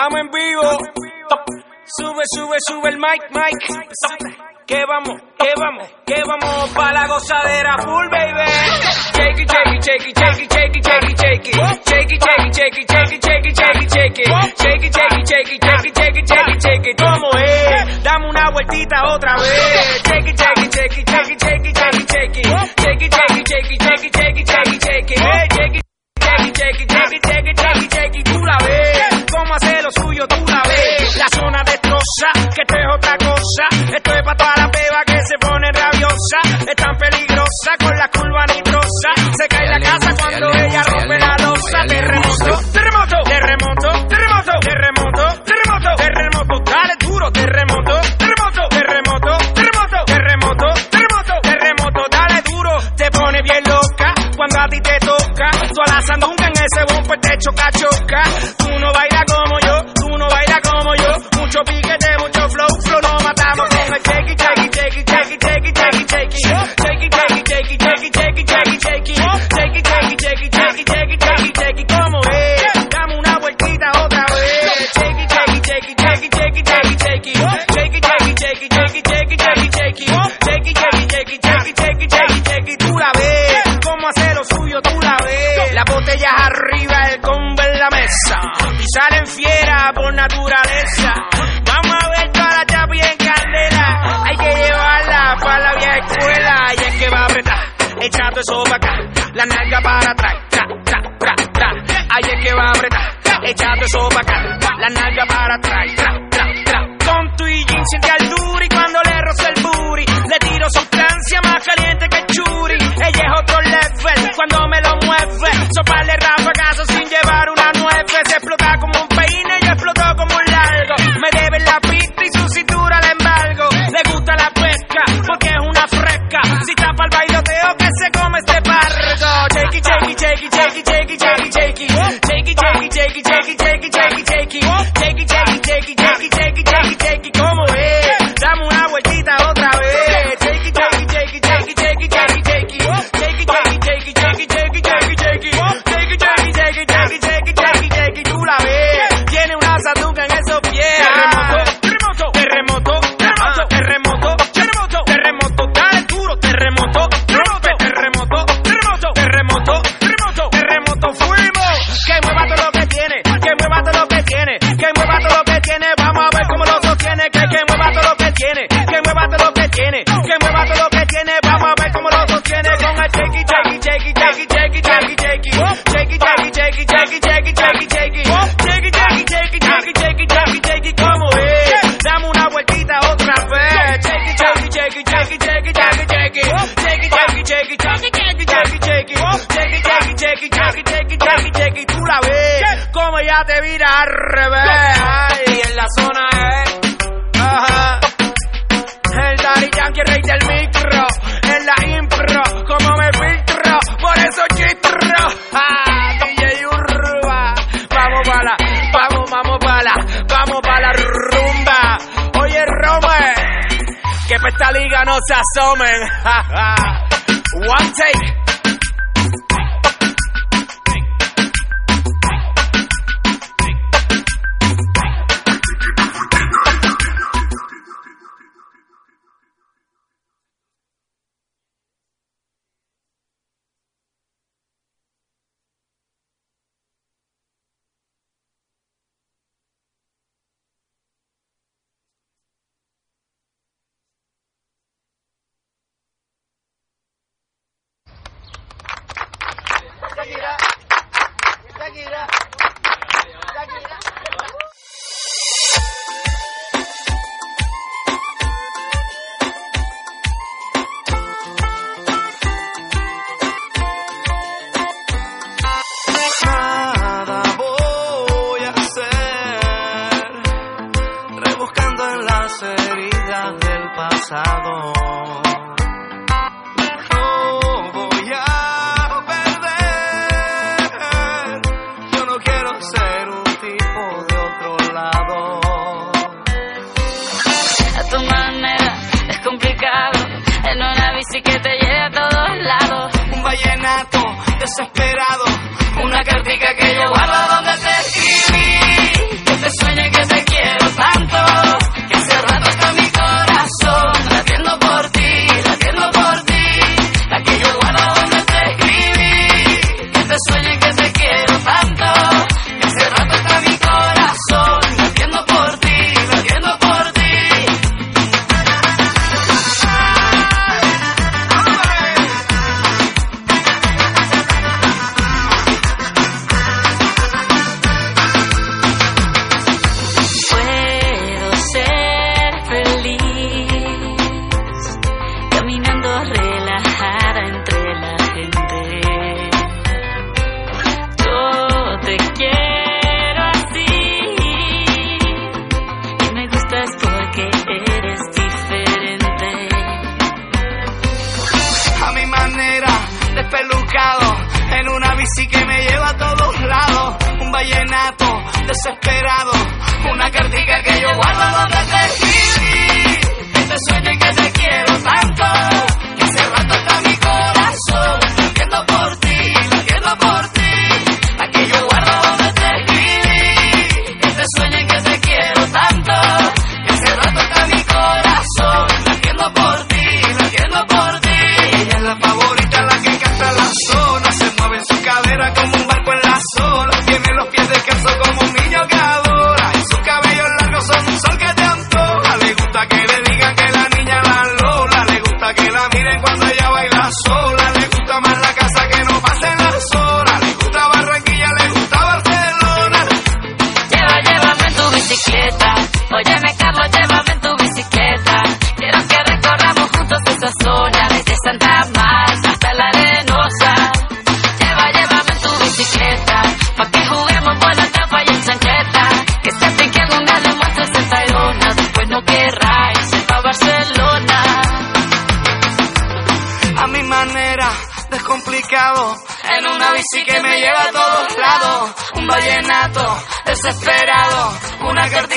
Estamos en vivo. Sube, sube, sube el mic, mic. Que vamos, que vamos, que vamos para la gozadera full, baby. Shake it, shake it, shake it, shake it, shake it, shake it, shake it. Shake it, shake it, shake it, shake it, shake it, shake it, shake it. Shake it, shake it, shake it, shake it, shake it, shake it. ¿Cómo es? Dame una vueltita otra vez. Shake it, shake it, shake it, shake it, shake it, shake it, shake it. Shake it, shake it, shake it, shake it, shake it, shake it, shake it. Shake it, shake it, shake it, shake it, shake it. que esto es otra cosa. Esto es para toda la beba que se pone rabiosa. Es tan peligrosa con la curva nitrosa. Se cae la casa cuando ella rompe la losa. Terremoto, terremoto, terremoto, terremoto, terremoto, terremoto, terremoto. Dale duro, terremoto, terremoto, terremoto, terremoto, terremoto, terremoto, terremoto. Dale duro, te pone bien loca cuando a ti te toca. Tú alazando un en ese bombo te choca, choca. eso pa' acá, la nalga para atrás, tra, tra, tra, tra. Ahí que va a apretar, echate eso pa' la nalga para atrás, tra, tra, tra. Con tu y jean, siente Amen. pasado. Desesperado. Una cartica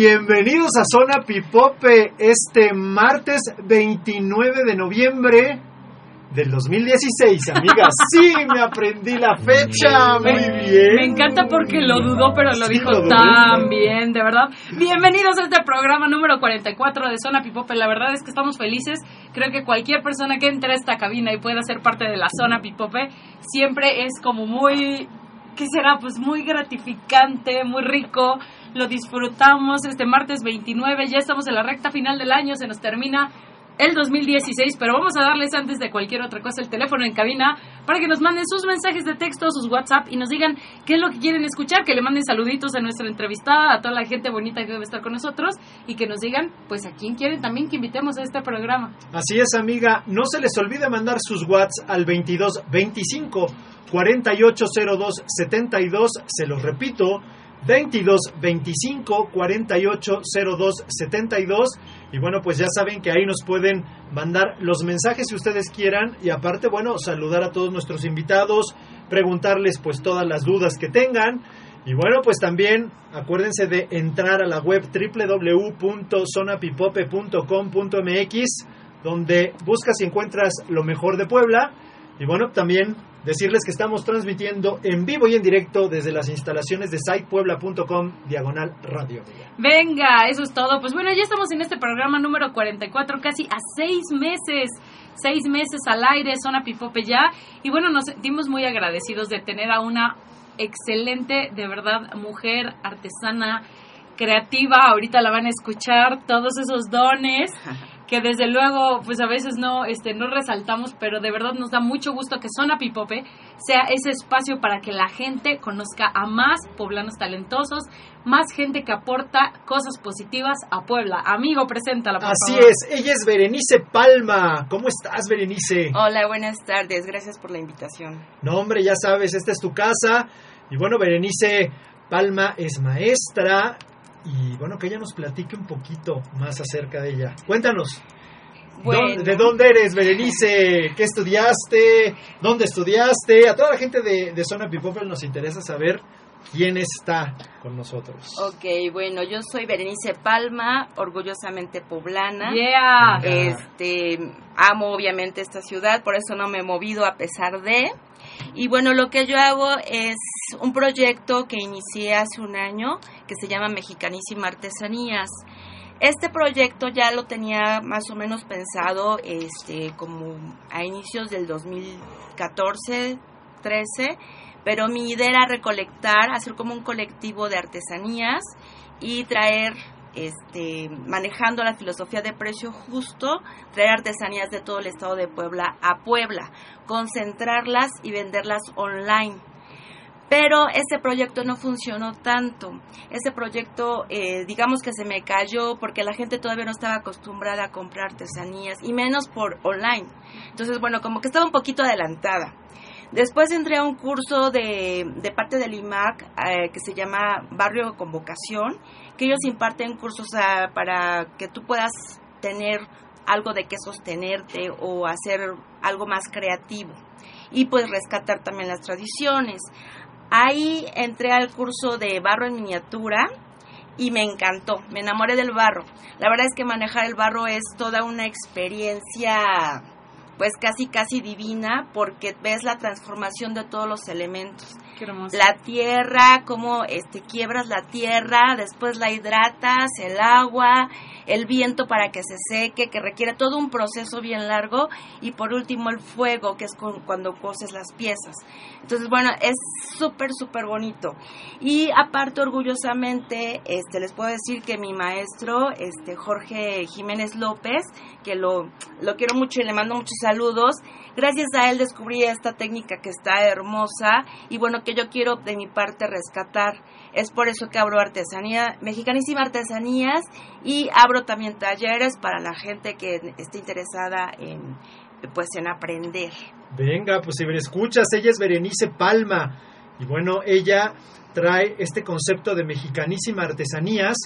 Bienvenidos a Zona Pipope este martes 29 de noviembre del 2016, amigas. Sí, me aprendí la fecha, muy bien. Me encanta porque lo dudó, pero lo Sí, dijo lo tan bien, de verdad. Bienvenidos a este programa número 44 de Zona Pipope. La verdad es que estamos felices. Creo que cualquier persona que entre a esta cabina y pueda ser parte de la Zona Pipope siempre es como muy ¿qué será? Pues muy gratificante, muy rico. Lo disfrutamos este martes 29. Ya estamos en la recta final del año. Se nos termina el 2016, pero vamos a darles antes de cualquier otra cosa el teléfono en cabina para que nos manden sus mensajes de texto, sus WhatsApp y nos digan qué es lo que quieren escuchar, que le manden saluditos a nuestra entrevistada, a toda la gente bonita que debe estar con nosotros y que nos digan pues a quién quieren también que invitemos a este programa. Así es, amiga. No se les olvide mandar sus WhatsApp al 22 25 4802 72. Se los repito, 22 25 4802 72. Y bueno, pues ya saben que ahí nos pueden mandar los mensajes si ustedes quieran. Y aparte, bueno, saludar a todos nuestros invitados, preguntarles pues todas las dudas que tengan. Y bueno, pues también acuérdense de entrar a la web www.zonapipope.com.mx donde buscas y encuentras lo mejor de Puebla. Y bueno, también decirles que estamos transmitiendo en vivo y en directo desde las instalaciones de sitepuebla.com diagonal radio. Venga, eso es todo. Pues bueno, ya estamos en este programa número 44, casi a seis meses. Seis meses al aire, Zona Pipope ya. Y bueno, nos sentimos muy agradecidos de tener a una excelente, de verdad, mujer artesana, creativa. Ahorita la van a escuchar, todos esos dones que desde luego pues a veces no este no resaltamos pero de verdad nos da mucho gusto que Zona Pipope sea ese espacio para que la gente conozca a más poblanos talentosos más gente que aporta cosas positivas a Puebla amigo preséntala por Así favor. es, ella es Berenice Palma. ¿Cómo estás, Berenice? Hola, buenas tardes. Gracias por la invitación. No, hombre, ya sabes, esta es tu casa. Y bueno, Berenice Palma es maestra. Y bueno, que ella nos platique un poquito más acerca de ella. Cuéntanos. Bueno. ¿Dónde- ¿De dónde eres, Berenice? ¿Qué estudiaste? ¿Dónde estudiaste? A toda la gente de, de Zona Pipopel nos interesa saber quién está con nosotros. Ok, bueno, yo soy Berenice Palma, orgullosamente poblana. yeah Este, amo obviamente esta ciudad, por eso no me he movido a pesar de. Y bueno, lo que yo hago es un proyecto que inicié hace un año que se llama Mexicanísima Artesanías. Este proyecto ya lo tenía más o menos pensado este como a inicios del 2014, 13, pero mi idea era recolectar, hacer como un colectivo de artesanías y traer este, manejando la filosofía de precio justo, traer artesanías de todo el estado de Puebla a Puebla, concentrarlas y venderlas online. Pero ese proyecto no funcionó tanto. Ese proyecto, eh, digamos que se me cayó porque la gente todavía no estaba acostumbrada a comprar artesanías y menos por online. Entonces, bueno, como que estaba un poquito adelantada. Después entré a un curso de, de parte del IMAC eh, que se llama Barrio con Vocación, que ellos imparten cursos para que tú puedas tener algo de qué sostenerte o hacer algo más creativo y pues rescatar también las tradiciones. Ahí entré al curso de barro en miniatura y me encantó, me enamoré del barro. La verdad es que manejar el barro es toda una experiencia pues casi casi divina porque ves la transformación de todos los elementos. La tierra, cómo este quiebras la tierra, después la hidratas, el agua, el viento para que se seque, que requiere todo un proceso bien largo y por último el fuego, que es con- cuando coses las piezas. Entonces, bueno, es súper súper bonito. Y aparte orgullosamente, este les puedo decir que mi maestro, este Jorge Jiménez López, que lo lo quiero mucho y le mando muchos saludos. Gracias a él descubrí esta técnica que está hermosa y bueno, que yo quiero de mi parte rescatar. Es por eso que abro artesanía, mexicanísima artesanías y abro también talleres para la gente que esté interesada en pues en aprender. Venga, pues si me escuchas, ella es Berenice Palma. Y bueno, ella trae este concepto de mexicanísima artesanías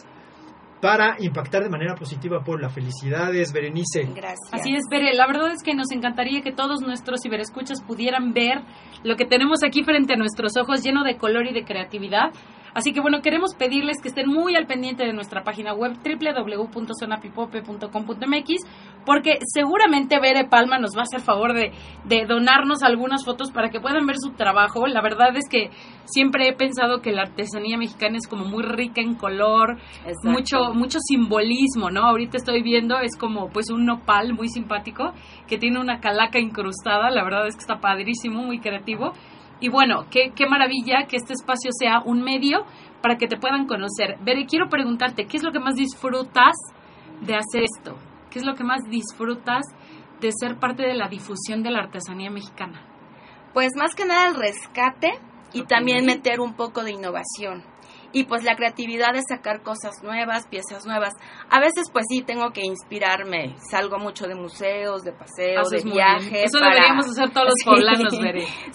para impactar de manera positiva por la felicidades, Berenice. Gracias. Así es, Bere, la verdad es que nos encantaría que todos nuestros ciberescuchas pudieran ver lo que tenemos aquí frente a nuestros ojos, lleno de color y de creatividad. Así que bueno, queremos pedirles que estén muy al pendiente de nuestra página web www.zonapipope.com.mx porque seguramente Bere Palma nos va a hacer favor de, de donarnos algunas fotos para que puedan ver su trabajo. La verdad es que siempre he pensado que la artesanía mexicana es como muy rica en color, Exacto. mucho mucho simbolismo, ¿no? Ahorita estoy viendo es como pues un nopal muy simpático que tiene una calaca incrustada, la verdad es que está padrísimo, muy creativo. Y bueno, qué, qué maravilla que este espacio sea un medio para que te puedan conocer. Bere, quiero preguntarte, ¿qué es lo que más disfrutas de hacer esto? ¿Qué es lo que más disfrutas de ser parte de la difusión de la artesanía mexicana? Pues más que nada el rescate y también meter un poco de innovación. Y pues la creatividad de sacar cosas nuevas, piezas nuevas. A veces pues sí tengo que inspirarme. Salgo mucho de museos, de paseos, de muy bien. viajes. Eso para- deberíamos hacer todos los Sí. poblanos.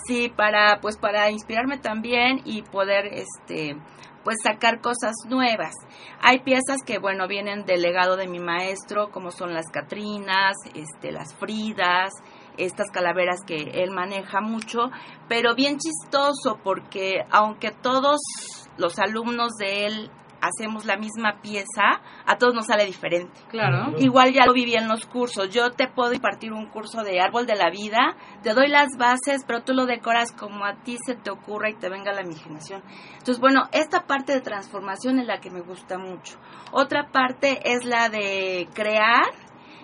Sí, para pues para inspirarme también y poder este pues sacar cosas nuevas. Hay piezas que bueno vienen del legado de mi maestro, como son las Catrinas, este las Fridas, estas calaveras que él maneja mucho, pero bien chistoso porque aunque todos los alumnos de él hacemos la misma pieza, a todos nos sale diferente. Claro. Igual ya lo viví en los cursos. Yo te puedo impartir un curso de árbol de la vida, te doy las bases, pero tú lo decoras como a ti se te ocurra y te venga la imaginación. Entonces, bueno, esta parte de transformación es la que me gusta mucho. Otra parte es la de crear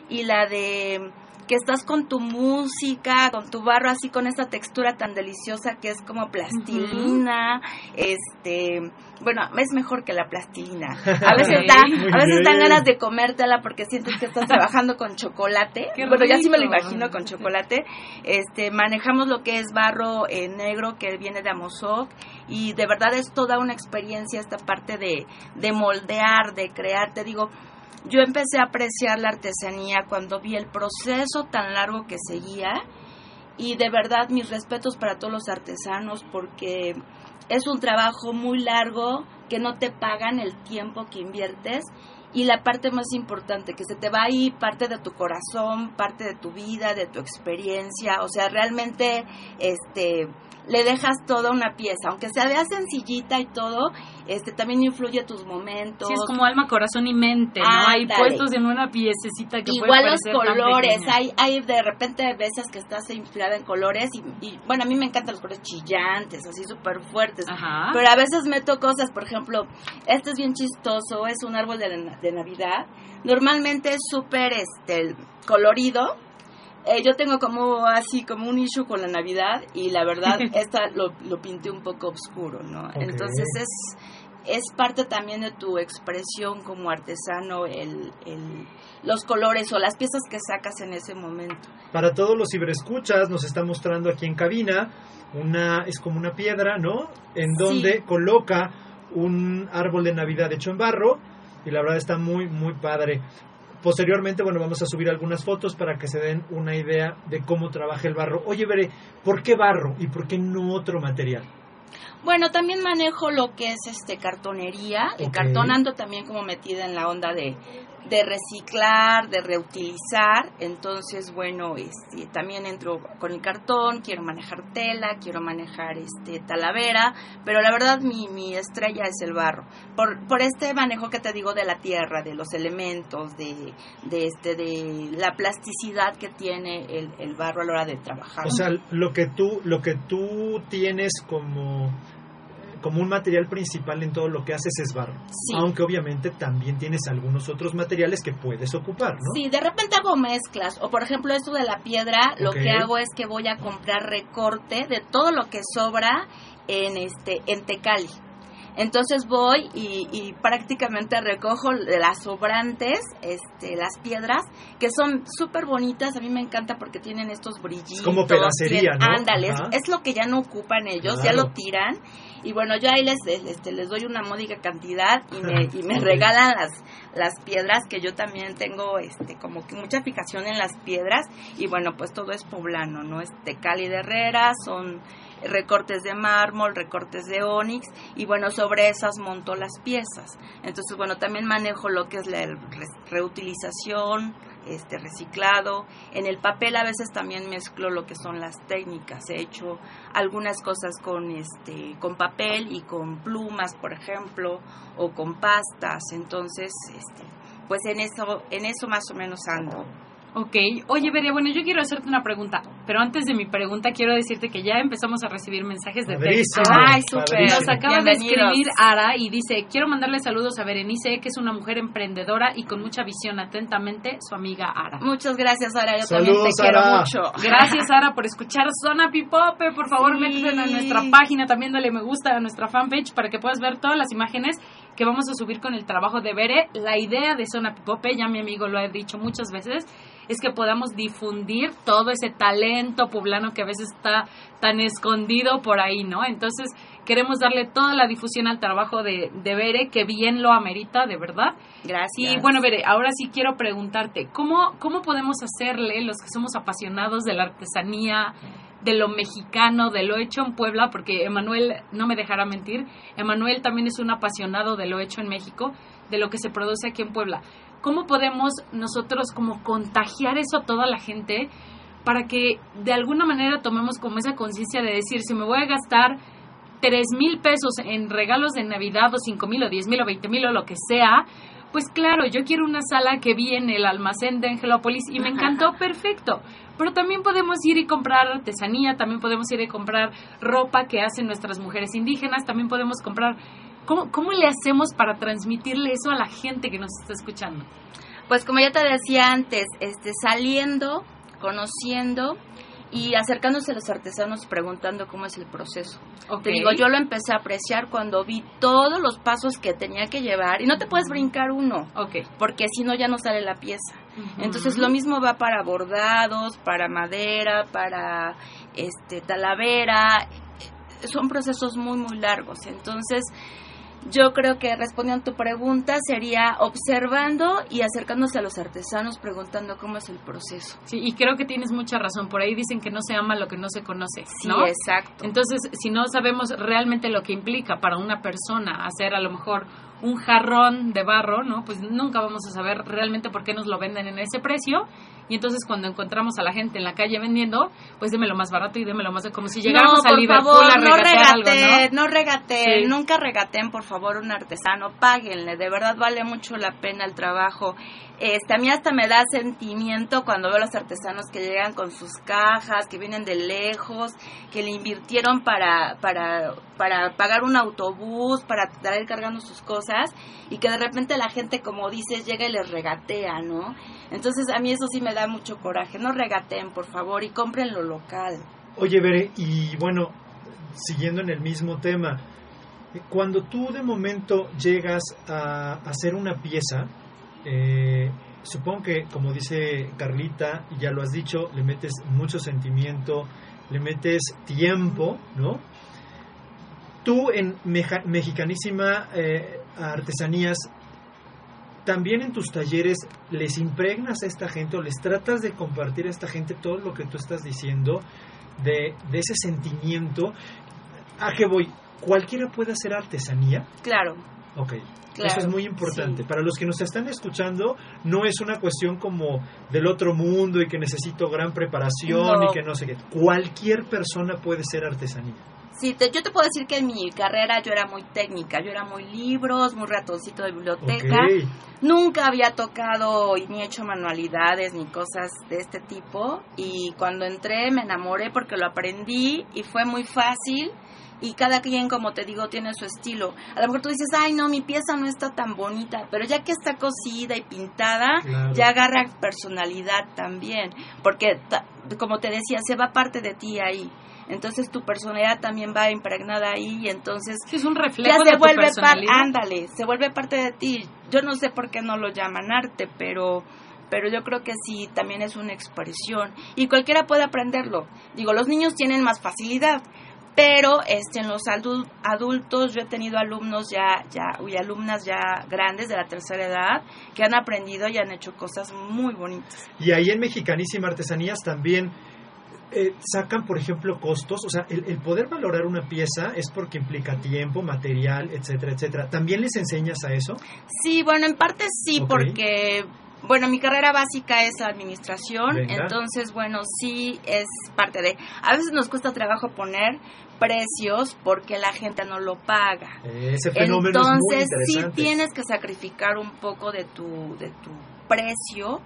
y la de que estás con tu música, con tu barro así con esa textura tan deliciosa que es como plastilina, este, bueno, es mejor que la plastilina. A veces da, a veces dan ganas de comértela porque sientes que estás trabajando con chocolate. Qué bueno, ya sí me lo imagino con chocolate. Este, manejamos lo que es barro eh, negro que viene de Amozoc y de verdad es toda una experiencia esta parte de, de moldear, de crear. Te digo, yo empecé a apreciar la artesanía cuando vi el proceso tan largo que seguía. Y de verdad mis respetos para todos los artesanos porque es un trabajo muy largo que no te pagan el tiempo que inviertes. Y la parte más importante que se te va ahí parte de tu corazón, parte de tu vida, de tu experiencia, o sea, realmente este le dejas toda una pieza, aunque sea vea sencillita y todo, este también influye tus momentos. Sí, es como alma, corazón y mente, ¿no? Hay puestos en una piececita que puede Igual los tan colores, hay, hay de repente veces que estás inspirada en colores y, y, bueno, a mí me encantan los colores chillantes, así súper fuertes, Ajá. pero a veces meto cosas, por ejemplo, este es bien chistoso, es un árbol de, la- de Navidad, normalmente es súper este, colorido, Eh, yo tengo como así, como un issue con la Navidad y la verdad, esta lo, lo pinté un poco oscuro, ¿no? Entonces es, es parte también de tu expresión como artesano, el, el, los colores o las piezas que sacas en ese momento. Para todos los ciberescuchas, nos está mostrando aquí en cabina, una es como una piedra, ¿no? En donde Sí. coloca un árbol de Navidad hecho en barro y la verdad está muy, muy padre. Posteriormente, bueno, vamos a subir algunas fotos para que se den una idea de cómo trabaja el barro. Oye, Veré, ¿por qué barro y por qué no otro material? Bueno, también manejo lo que es este cartonería, el Ok. cartón ando también como metida en la onda de, de reciclar, de reutilizar, entonces bueno, este, también entro con el cartón, quiero manejar tela, quiero manejar este talavera, pero la verdad mi, mi estrella es el barro, por, por este manejo que te digo de la tierra, de los elementos, de, de este, de la plasticidad que tiene el, el barro a la hora de trabajar. O sea, lo que tú, lo que tú tienes como, como un material principal en todo lo que haces es barro. Sí. Aunque obviamente también tienes algunos otros materiales que puedes ocupar, ¿no? Sí, de repente hago mezclas. O por ejemplo, esto de la piedra, lo que hago es que voy a comprar recorte de todo lo que sobra en este en Tecali. Entonces voy y, y prácticamente recojo las sobrantes, este, las piedras, que son súper bonitas. A mí me encanta porque tienen estos brillitos. como pedacería, ¿no? Ándale, es, Ajá. es lo que ya no ocupan ellos, ya lo tiran. Y bueno, yo ahí les, este, les doy una módica cantidad y me, y me regalan las, las piedras que yo también tengo este como que mucha fijación en las piedras. Y bueno pues todo es poblano no este Cali de Herrera son recortes de mármol recortes de onix y bueno sobre esas monto las piezas. Entonces bueno también manejo lo que es la re- reutilización este reciclado. En el papel a veces también mezclo lo que son las técnicas. He hecho algunas cosas con este con papel y con plumas por ejemplo o con pastas. Entonces este pues en eso en eso más o menos ando Ok, oye Beria, bueno, yo quiero hacerte una pregunta, pero antes de mi pregunta quiero decirte que ya empezamos a recibir mensajes de texto. Ay, súper. Nos acaba de escribir Ara y dice, quiero mandarle saludos a Berenice, que es una mujer emprendedora y con mucha visión. Atentamente, su amiga Ara. muchas gracias Ara yo Saludos, también te quiero Ara. mucho Gracias, Sara, por escuchar Zona Pipope. Por favor, Sí. métete a nuestra página, también dale me gusta a nuestra fanpage para que puedas ver todas las imágenes que vamos a subir con el trabajo de Bere. La idea de Zona Pipope, ya mi amigo lo ha dicho muchas veces, es que podamos difundir todo ese talento poblano que a veces está tan escondido por ahí, ¿no? Entonces, queremos darle toda la difusión al trabajo de, de Bere, que bien lo amerita, de verdad. gracias Y bueno, Bere, ahora sí quiero preguntarte, ¿cómo, ¿cómo podemos hacerle los que somos apasionados de la artesanía, de lo mexicano, de lo hecho en Puebla? Porque Emanuel no me dejará mentir, Emanuel también es un apasionado de lo hecho en México, de lo que se produce aquí en Puebla. ¿Cómo podemos nosotros como contagiar eso a toda la gente para que de alguna manera tomemos como esa conciencia de decir, si me voy a gastar tres mil pesos en regalos de Navidad o cinco mil o diez mil o veinte mil o lo que sea, pues claro, yo quiero una sala que vi en el almacén de Angelópolis y me encantó, perfecto. Pero también podemos ir y comprar artesanía, también podemos ir y comprar ropa que hacen nuestras mujeres indígenas, también podemos comprar... ¿Cómo, cómo le hacemos para transmitirle eso a la gente que nos está escuchando? pues como ya te decía antes este saliendo conociendo y acercándose a los artesanos preguntando cómo es el proceso. Te digo, yo lo empecé a apreciar cuando vi todos los pasos que tenía que llevar y no te puedes brincar uno, porque si no ya no sale la pieza. Entonces lo mismo va para bordados, para madera, para este talavera, son procesos muy muy largos. Entonces, yo creo que respondiendo a tu pregunta sería observando y acercándose a los artesanos preguntando cómo es el proceso. Sí, y creo que tienes mucha razón. Por ahí dicen que no se ama lo que no se conoce, Sí, ¿no? exacto. Entonces, si no sabemos realmente lo que implica para una persona hacer a lo mejor un jarrón de barro, ¿no? Pues nunca vamos a saber realmente por qué nos lo venden en ese precio. Y entonces cuando encontramos a la gente en la calle vendiendo, pues démelo más barato y démelo más como si llegáramos no, a Liverpool favor, a no algo, regateen, ¿no? no regateen, Sí. nunca regateen, por favor, un artesano, páguenle, de verdad vale mucho la pena el trabajo. Este, a mí hasta me da sentimiento cuando veo a los artesanos que llegan con sus cajas, que vienen de lejos, que le invirtieron para, para, para pagar un autobús, para traer cargando sus cosas, y que de repente la gente, como dices, llega y les regatea, ¿no? Entonces a mí eso sí me da mucho coraje, no regateen, por favor, y compren lo local. Oye, Bere, y bueno, siguiendo en el mismo tema, cuando tú de momento llegas a hacer una pieza, eh, supongo que, como dice Carlita, y ya lo has dicho, le metes mucho sentimiento, le metes tiempo, ¿no? Tú en Meja- Mexicanísima eh, Artesanías, también en tus talleres les impregnas a esta gente o les tratas de compartir a esta gente todo lo que tú estás diciendo, de, de ese sentimiento. ¿A qué voy? ¿cualquiera puede hacer artesanía? Claro, Ok. Claro, Eso es muy importante. sí. Para los que nos están escuchando, no es una cuestión como del otro mundo y que necesito gran preparación No. y que no sé qué. Cualquier persona puede ser artesanía. Sí, te- yo te puedo decir que en mi carrera yo era muy técnica, yo era muy libros, muy ratoncito de biblioteca. Nunca había tocado y ni hecho manualidades ni cosas de este tipo y cuando entré me enamoré porque lo aprendí y fue muy fácil y cada quien, como te digo, tiene su estilo. A lo mejor tú dices, ay no, mi pieza no está tan bonita, pero ya que está cosida y pintada, Claro. ya agarra personalidad también, porque como te decía, se va parte de ti ahí. Entonces tu personalidad también va impregnada ahí y entonces Sí, es un ya reflejo se de tu vuelve parte, personalidad. ándale, se vuelve parte de ti. Yo no sé por qué no lo llaman arte, pero pero yo creo que sí también es una expresión y cualquiera puede aprenderlo. Digo, los niños tienen más facilidad, pero este en los adul- adultos yo he tenido alumnos ya ya y alumnas ya grandes de la tercera edad que han aprendido y han hecho cosas muy bonitas. Y ahí en Mexicanísima Artesanías también eh, sacan, por ejemplo, costos. O sea, el, el poder valorar una pieza es porque implica tiempo, material, etcétera, etcétera. ¿También les enseñas a eso? Sí, bueno, en parte sí, porque, bueno, mi carrera básica es administración, Venga. entonces, bueno, sí es parte de... A veces nos cuesta trabajo poner precios porque la gente no lo paga. Ese fenómeno es muy Entonces, sí tienes que sacrificar un poco de tu, de tu precio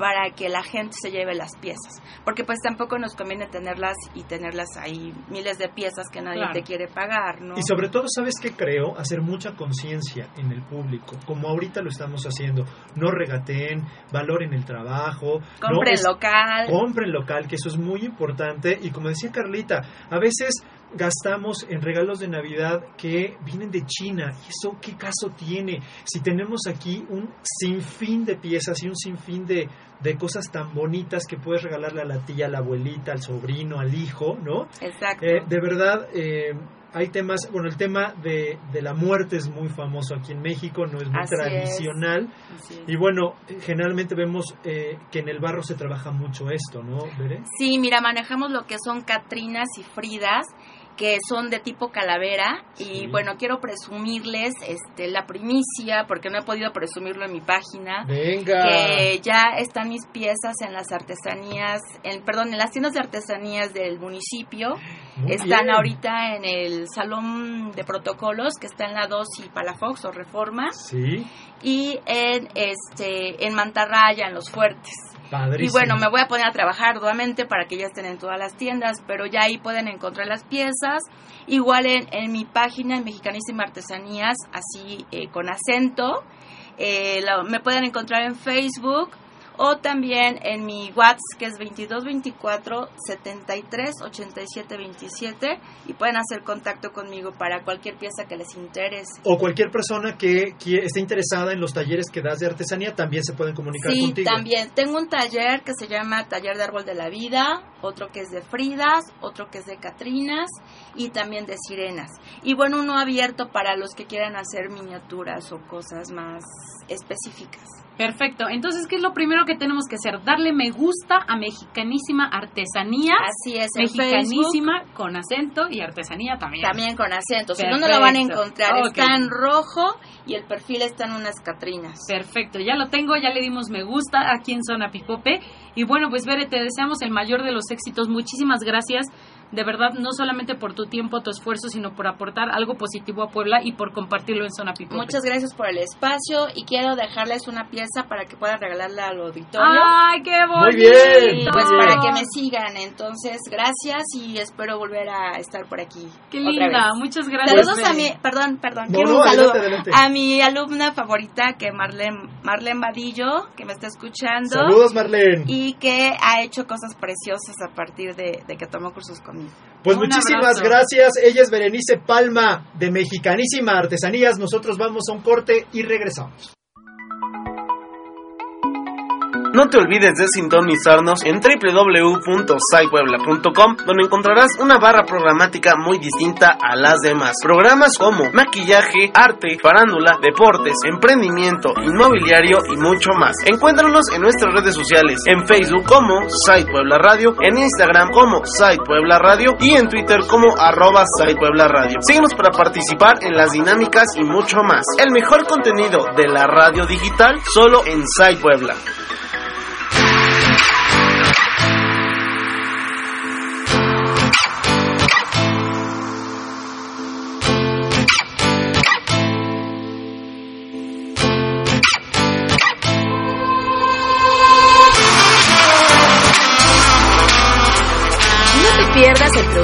para que la gente se lleve las piezas. Porque pues tampoco nos conviene tenerlas y tenerlas ahí, miles de piezas que nadie Claro. te quiere pagar, ¿no? Y sobre todo, ¿sabes qué creo? Hacer mucha conciencia en el público, como ahorita lo estamos haciendo. No regateen, valoren el trabajo. Compren local. Compren local, que eso es muy importante. Y como decía Carlita, a veces gastamos en regalos de Navidad que vienen de China. ¿Y eso qué caso tiene? Si tenemos aquí un sinfín de piezas y un sinfín de, de cosas tan bonitas que puedes regalarle a la tía, a la abuelita, al sobrino, al hijo, ¿no? Exacto. Eh, de verdad, eh, hay temas, bueno, el tema de, de la muerte es muy famoso aquí en México, no es muy Así tradicional. Es. Y bueno, generalmente vemos eh, que en el barro se trabaja mucho esto, ¿no, Bere? Sí, mira, manejamos lo que son Catrinas y Fridas, que son de tipo calavera. Sí. Y bueno, quiero presumirles este, la primicia, porque no he podido presumirlo en mi página. Venga. Que ya están mis piezas en las artesanías, en, perdón, en las tiendas de artesanías del municipio. Muy Están bien. ahorita en el salón de protocolos, que está en la 2 y Palafox o Reforma, Sí, y en este en Mantarraya, en Los Fuertes. Y bueno, me voy a poner a trabajar arduamente para que ya estén en todas las tiendas, pero ya ahí pueden encontrar las piezas. Igual en, mi página, en Mexicanísima Artesanías, así eh, con acento. Eh, me pueden encontrar en Facebook o también en mi WhatsApp, que es 2224 73 87 27 y pueden hacer contacto conmigo para cualquier pieza que les interese. O cualquier persona que, que esté interesada en los talleres que das de artesanía también se pueden comunicar Sí, contigo. también. Tengo un taller que se llama Taller de Árbol de la Vida, otro que es de Fridas, otro que es de Catrinas y también de Sirenas. Y bueno, uno abierto para los que quieran hacer miniaturas o cosas más específicas. Perfecto. Entonces, ¿qué es lo primero que tenemos que hacer? Darle me gusta a Mexicanísima Artesanías. Así es, en Facebook, Mexicanísima con acento y artesanía también. también con acento. Si no, no lo van a encontrar. Está en rojo y el perfil está en unas Catrinas. Perfecto, ya lo tengo, ya le dimos me gusta aquí en Zona Pipope. Y bueno, pues Bere, te deseamos el mayor de los éxitos. Muchísimas gracias, de verdad, no solamente por tu tiempo, tu esfuerzo, sino por aportar algo positivo a Puebla y por compartirlo en Zona Pipope. Muchas gracias por el espacio y quiero dejarles una pieza para que puedan regalarla al auditorio. ¡Ay, qué bonito! Muy bien, Y muy pues bien. para que me sigan, entonces gracias y espero volver a estar por aquí. ¡Qué otra linda! vez. Muchas gracias. Saludos a mi, perdón, perdón, No, quiero no, un saludo adelante, adelante. a mi alumna favorita que Marlene, Marlene Vadillo, que me está escuchando Saludos, Marlene. y que ha hecho cosas preciosas a partir de, de que tomó cursos conmigo. Pues Un muchísimas abrazo. gracias. Ella es Berenice Palma de Mexicanísima Artesanías. Nosotros vamos a un corte y regresamos. No te olvides de sintonizarnos en www.saipuebla.com donde encontrarás una barra programática muy distinta a las demás. Programas como maquillaje, arte, farándula, deportes, emprendimiento, inmobiliario y mucho más. Encuéntranos en nuestras redes sociales, en Facebook como Sai Puebla Radio, en Instagram como Sai Puebla Radio y en Twitter como arroba Sai Puebla Radio. Síguenos para participar en las dinámicas y mucho más. El mejor contenido de la radio digital solo en Sai Puebla.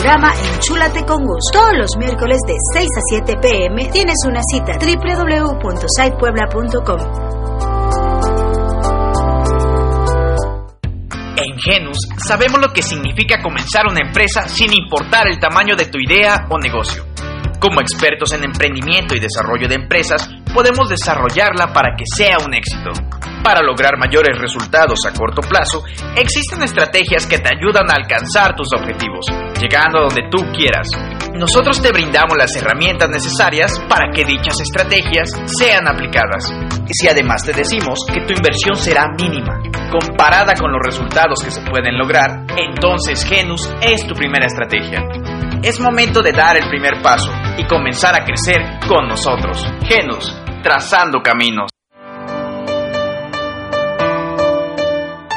Programa Enchúlate con Gus. Todos los miércoles de 6 a 7 pm tienes una cita www.sitepuebla.com. En Genus sabemos lo que significa comenzar una empresa sin importar el tamaño de tu idea o negocio. Como expertos en emprendimiento y desarrollo de empresas, podemos desarrollarla para que sea un éxito. Para lograr mayores resultados a corto plazo, existen estrategias que te ayudan a alcanzar tus objetivos, llegando donde tú quieras. Nosotros te brindamos las herramientas necesarias para que dichas estrategias sean aplicadas. Y si además te decimos que tu inversión será mínima, comparada con los resultados que se pueden lograr, entonces Genus es tu primera estrategia. Es momento de dar el primer paso y comenzar a crecer con nosotros. Genus, trazando caminos.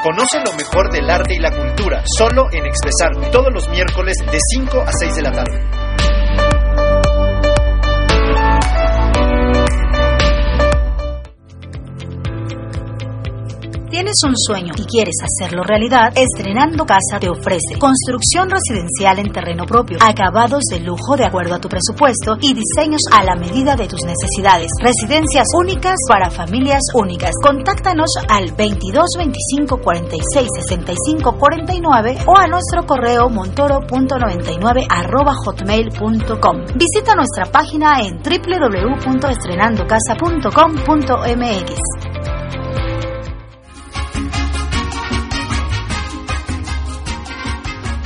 Conoce lo mejor del arte y la cultura, solo en Expresarte, todos los miércoles de 5 a 6 de la tarde. ¿Tienes un sueño y quieres hacerlo realidad? Estrenando Casa te ofrece construcción residencial en terreno propio, acabados de lujo de acuerdo a tu presupuesto y diseños a la medida de tus necesidades. Residencias únicas para familias únicas. Contáctanos al 22 25 46 65 49 o a nuestro correo montoro.99 arroba hotmail.com. Visita nuestra página en www.estrenandocasa.com.mx.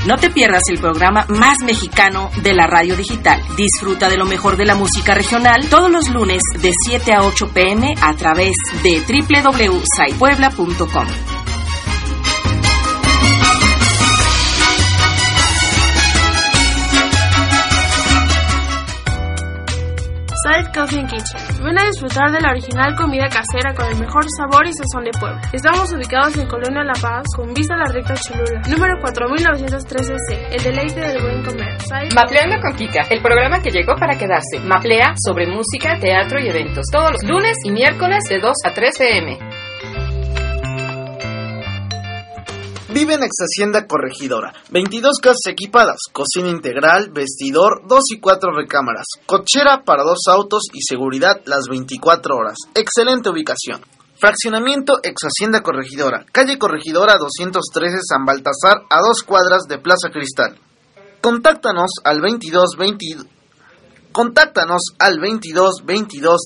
No te pierdas el programa más mexicano de la radio digital. Disfruta de lo mejor de la música regional todos los lunes de 7 a 8 pm a través de www.saipuebla.com. Coffee Kitchen. Ven a disfrutar de la original comida casera con el mejor sabor y sazón de Puebla. Estamos ubicados en Colonia La Paz, con vista a la recta Cholula, número 4913C, el deleite del buen comer. Mapleando con Kika, el programa que llegó para quedarse. Maplea sobre música, teatro y eventos. Todos los lunes y miércoles de 2 a 3 pm. Vive en Ex Hacienda Corregidora. 22 casas equipadas, cocina integral, vestidor, 2 y 4 recámaras, cochera para dos autos y seguridad las 24 horas. Excelente ubicación. Fraccionamiento Ex Hacienda Corregidora, calle Corregidora 213 San Baltasar, a dos cuadras de Plaza Cristal. Contáctanos al 22 20 Contáctanos al 22 22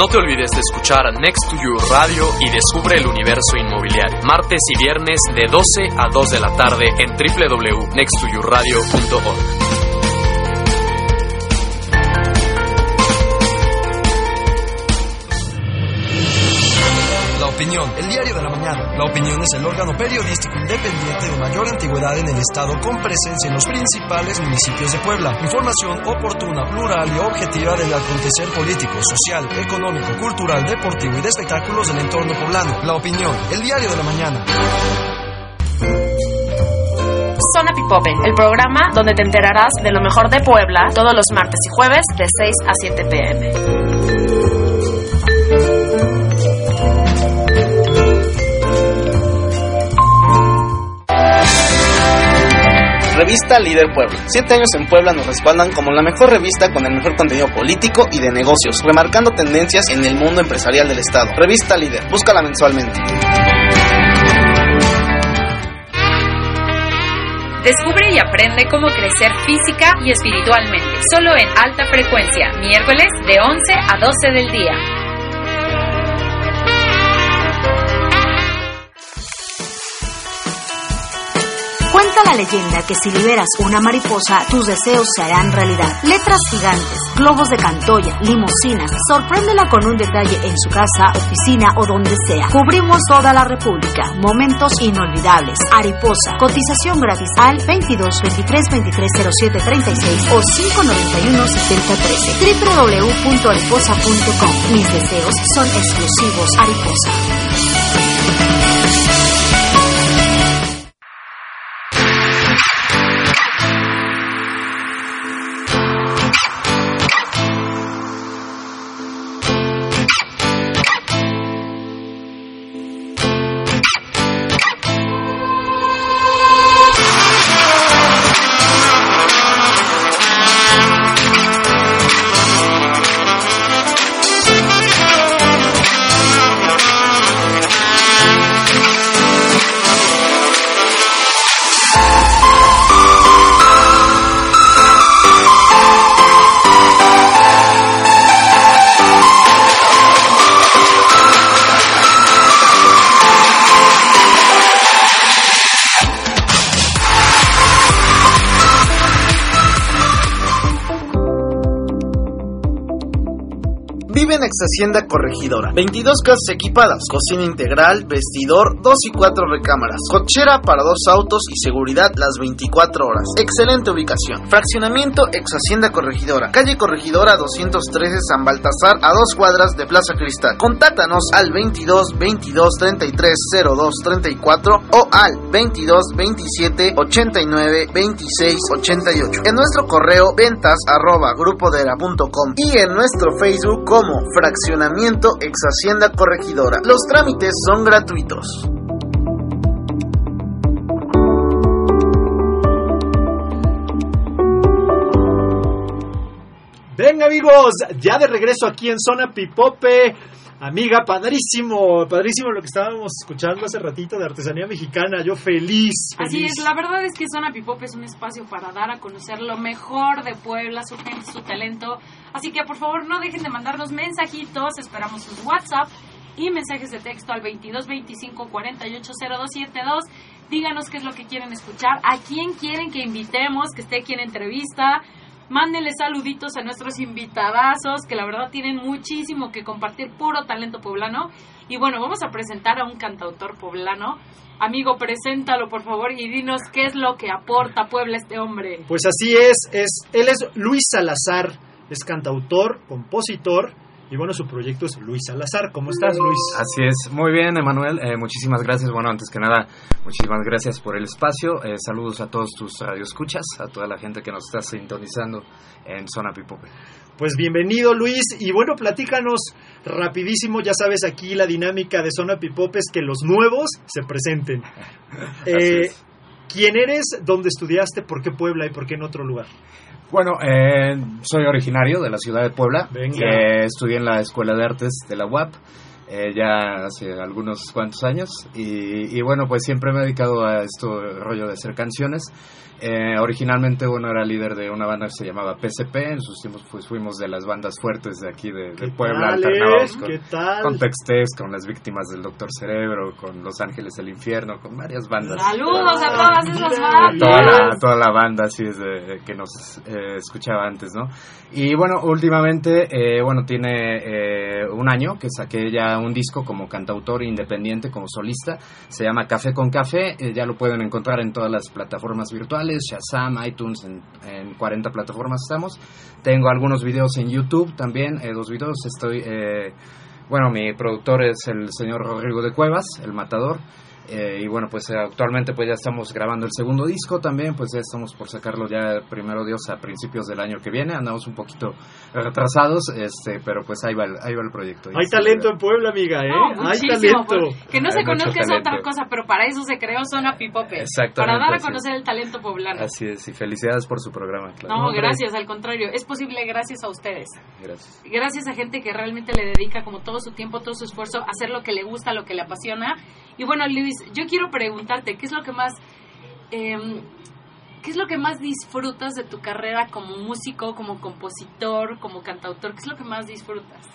No te olvides de escuchar Next to You Radio y descubre el universo inmobiliario. Martes y viernes de 12 a 2 de la tarde en www.nexttoyouradio.org. La opinión, La opinión es el órgano periodístico independiente de mayor antigüedad en el estado con presencia en los principales municipios de Puebla. Información oportuna, plural y objetiva del acontecer político, social, económico, cultural, deportivo y de espectáculos del entorno poblano. La opinión, el diario de la mañana. Zona Pipope, el programa donde te enterarás de lo mejor de Puebla todos los martes y jueves de 6 a 7 pm. Revista Líder Puebla. Siete años en Puebla nos respaldan como la mejor revista con el mejor contenido político y de negocios, remarcando tendencias en el mundo empresarial del Estado. Revista Líder, búscala mensualmente. Descubre y aprende cómo crecer física y espiritualmente. Solo en alta frecuencia, miércoles de 11 a 12 del día. Cuenta la leyenda que si liberas una mariposa, tus deseos se harán realidad. Letras gigantes, globos de cantoya, limusinas. Sorpréndela con un detalle en su casa, oficina o donde sea. Cubrimos toda la República. Momentos inolvidables. Ariposa. Cotización gratis al 22 23 23 07 36 o 591 70 13. www.ariposa.com. Mis deseos son exclusivos. Ariposa. Hacienda Corregidora. 22 casas equipadas, cocina integral, vestidor, 2 y 4 recámaras, cochera para dos autos y seguridad las 24 horas. Excelente ubicación. Fraccionamiento Ex Hacienda Corregidora. Calle Corregidora 213 San Baltasar a dos cuadras de Plaza Cristal. Contáctanos al 22 22 33 02 34 o al 22 27 89 26 88. En nuestro correo ventas arroba grupodera.com y en nuestro Facebook como Fraccionamiento Ex Hacienda Corregidora. Los trámites son gratuitos. Venga amigos, ya de regreso aquí en Zona Pipope. Amiga, padrísimo, padrísimo lo que estábamos escuchando hace ratito de artesanía mexicana. Yo feliz. Así feliz. es, la verdad es que Zona Pipop es un espacio para dar a conocer lo mejor de Puebla, su gente, su talento. Así que por favor no dejen de mandarnos mensajitos, esperamos sus WhatsApp y mensajes de texto al 22 25 48 0272. Díganos qué es lo que quieren escuchar, a quién quieren que invitemos, que esté aquí en entrevista. Mándenle saluditos a nuestros invitadazos, que la verdad tienen muchísimo que compartir, puro talento poblano. Y bueno, vamos a presentar a un cantautor poblano. Amigo, preséntalo por favor y dinos qué es lo que aporta Puebla este hombre. Pues así es, es, él es Luis Salazar, es cantautor, compositor y bueno, su proyecto es Luis Salazar. ¿Cómo estás, Luis? Así es, muy bien, Emanuel. Eh, muchísimas gracias. Bueno, antes que nada, muchísimas gracias por el espacio. Eh, saludos a todos tus radioescuchas, a toda la gente que nos está sintonizando en Zona Pipope. Pues bienvenido Luis y bueno, platícanos rapidísimo, ya sabes aquí la dinámica de Zona Pipope es que los nuevos se presenten. Eh. ¿Quién eres? ¿Dónde estudiaste? ¿Por qué Puebla y por qué en otro lugar? Bueno, eh, soy originario de la ciudad de Puebla. Eh, estudié en la Escuela de Artes de la UAP eh, ya hace algunos cuantos años. Y, y bueno, pues siempre me he dedicado a esto, rollo de hacer canciones. Eh, originalmente, bueno, era líder de una banda que se llamaba PCP. En sus tiempos, pues fuimos de las bandas fuertes de aquí de, de Puebla. tal, alternábamos eh? con, ¿Qué tal? con Textex, con las víctimas del Doctor Cerebro, con Los Ángeles del Infierno, con varias bandas. Saludos a todas esas a bandas. toda la, toda la banda así desde que nos eh, escuchaba antes, ¿no? Y bueno, últimamente, eh, bueno, tiene eh, un año que saqué ya un disco como cantautor independiente, como solista, se llama Café con Café, eh, ya lo pueden encontrar en todas las plataformas virtuales, Shazam, iTunes, en, en 40 plataformas estamos. Tengo algunos videos en YouTube también, eh, dos videos, estoy... eh, bueno, mi productor es el señor Rodrigo de Cuevas, el matador. Eh, y bueno, pues eh, actualmente pues ya estamos grabando el segundo disco también, pues ya estamos por sacarlo ya primero Dios a principios del año que viene, andamos un poquito retrasados, este, pero pues ahí va el, ahí va el proyecto. Hay talento en Puebla, amiga, ¿eh? No, Hay talento. pues, que no se Hay conozca es otra cosa, pero para eso se creó Zona Pipope. Para dar a conocer el talento poblano. Así es, y felicidades por su programa, claro. No, gracias, al contrario. Es posible gracias a ustedes. Gracias. Gracias a gente que realmente le dedica como todo su tiempo, todo su esfuerzo a hacer lo que le gusta, lo que le apasiona. Y bueno, Luis, yo quiero preguntarte, ¿qué es lo que más... eh, ¿Qué es lo que más disfrutas de tu carrera como músico, como compositor, como cantautor? ¿Qué es lo que más disfrutas?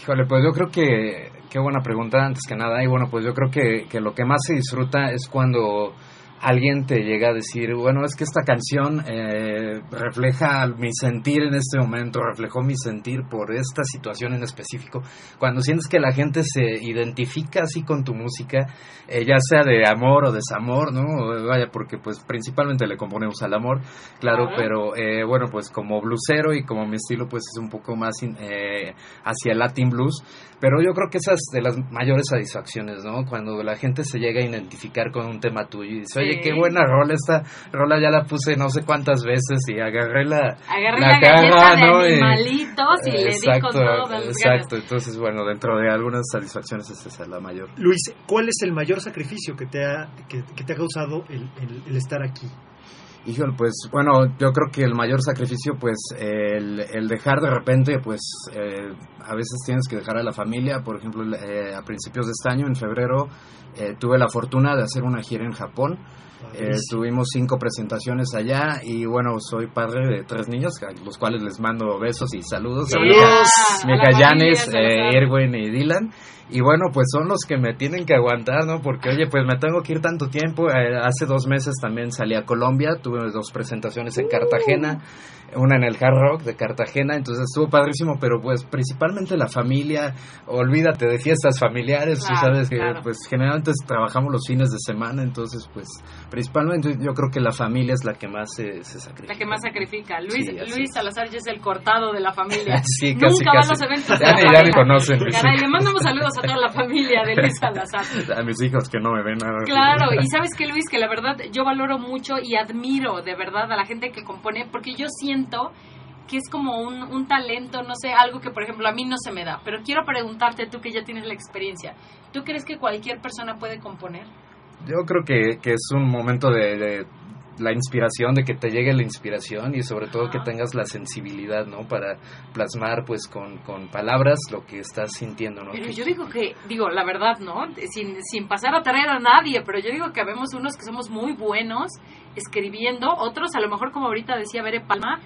Híjole, pues yo creo que, qué buena pregunta antes que nada. Y bueno, pues yo creo que, que lo que más se disfruta es cuando alguien te llega a decir, bueno, es que esta canción eh, refleja mi sentir en este momento, reflejó mi sentir por esta situación en específico. Cuando sientes que la gente se identifica así con tu música, eh, ya sea de amor o desamor, ¿no? Vaya, porque pues principalmente le componemos al amor, claro, pero eh, bueno, pues como blusero y como mi estilo pues es un poco más in- eh, hacia el Latin Blues, pero yo creo que esa es de las mayores satisfacciones, ¿no? Cuando la gente se llega a identificar con un tema tuyo y dice, oye, qué buena rola, esta rola ya la puse no sé cuántas veces y agarré la, Agarré la, galleta de animalitos y le di con exacto, las exacto. Entonces, bueno, dentro de algunas satisfacciones esa es la mayor. Luis, ¿cuál es el mayor sacrificio que te ha, que, que te ha causado el, el- el estar aquí? Híjole, pues bueno, yo creo que el mayor sacrificio, pues el, el dejar de repente, pues eh, a veces tienes que dejar a la familia. Por ejemplo, eh, a principios de este año, en febrero, eh, tuve la fortuna de hacer una gira en Japón. Eh, tuvimos cinco presentaciones allá y bueno, soy padre de tres niños, a los cuales les mando besos y saludos. ¡Saludos! Mi A la hija Yanis, familia eh. Erwin y Dylan. Y bueno, pues son los que me tienen que aguantar, ¿no? Porque, oye, pues me tengo que ir tanto tiempo. Eh, hace dos meses también salí a Colombia, tuve dos presentaciones en Cartagena, una en el Hard Rock de Cartagena, entonces estuvo padrísimo, pero pues principalmente la familia, olvídate de fiestas familiares, tú Claro, sabes que claro. pues generalmente trabajamos los fines de semana, entonces pues principalmente yo creo que la familia es la que más se, se sacrifica. La que más sacrifica. Luis, Sí, Luis Salazar ya es el cortado de la familia. Sí, casi, Nunca va a casi. los eventos Ya ya ni pareja. conocen, Luis. Caray, le mandamos saludos a toda la familia de Luis Salazar. A mis hijos que no me ven. Claro, y sabes que Luis, que la verdad yo valoro mucho y admiro de verdad a la gente que compone, porque yo siento que es como un, un talento, no sé, algo que por ejemplo a mí no se me da. Pero quiero preguntarte, tú que ya tienes la experiencia, ¿tú crees que cualquier persona puede componer? Yo creo que, que es un momento de, de la inspiración, de que te llegue la inspiración y sobre todo que tengas la sensibilidad, ¿no? Para plasmar, pues, con, con palabras lo que estás sintiendo, ¿no? Pero yo digo que, digo, la verdad, ¿no? Sin, sin pasar a traer a nadie, pero yo digo que habemos unos que somos muy buenos escribiendo, otros a lo mejor como ahorita decía Bere Palma,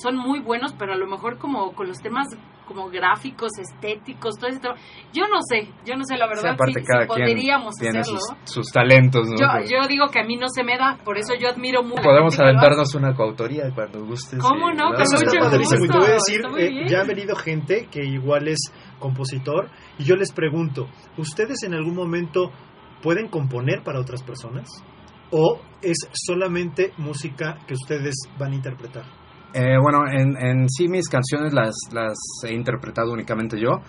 son muy buenos, pero a lo mejor como con los temas como gráficos, estéticos, todo ese tema. Yo no sé, yo no sé la Sí, verdad aparte si, cada si quien podríamos tiene hacerlo. sus, sus talentos, ¿no? Yo, Pues, yo digo que a mí no se me da, por eso yo admiro mucho. a la Podemos gente que lo hace. aventarnos una coautoría cuando gustes. ¿Cómo no? Con mucho padrísimo. Y te gusto, voy a decir, eh, ya ha venido gente que igual es compositor y yo les pregunto, ¿ustedes en algún momento pueden componer para otras personas? ¿O es solamente música que ustedes van a interpretar? Eh, bueno, en, en sí mis canciones las, las he interpretado únicamente yo.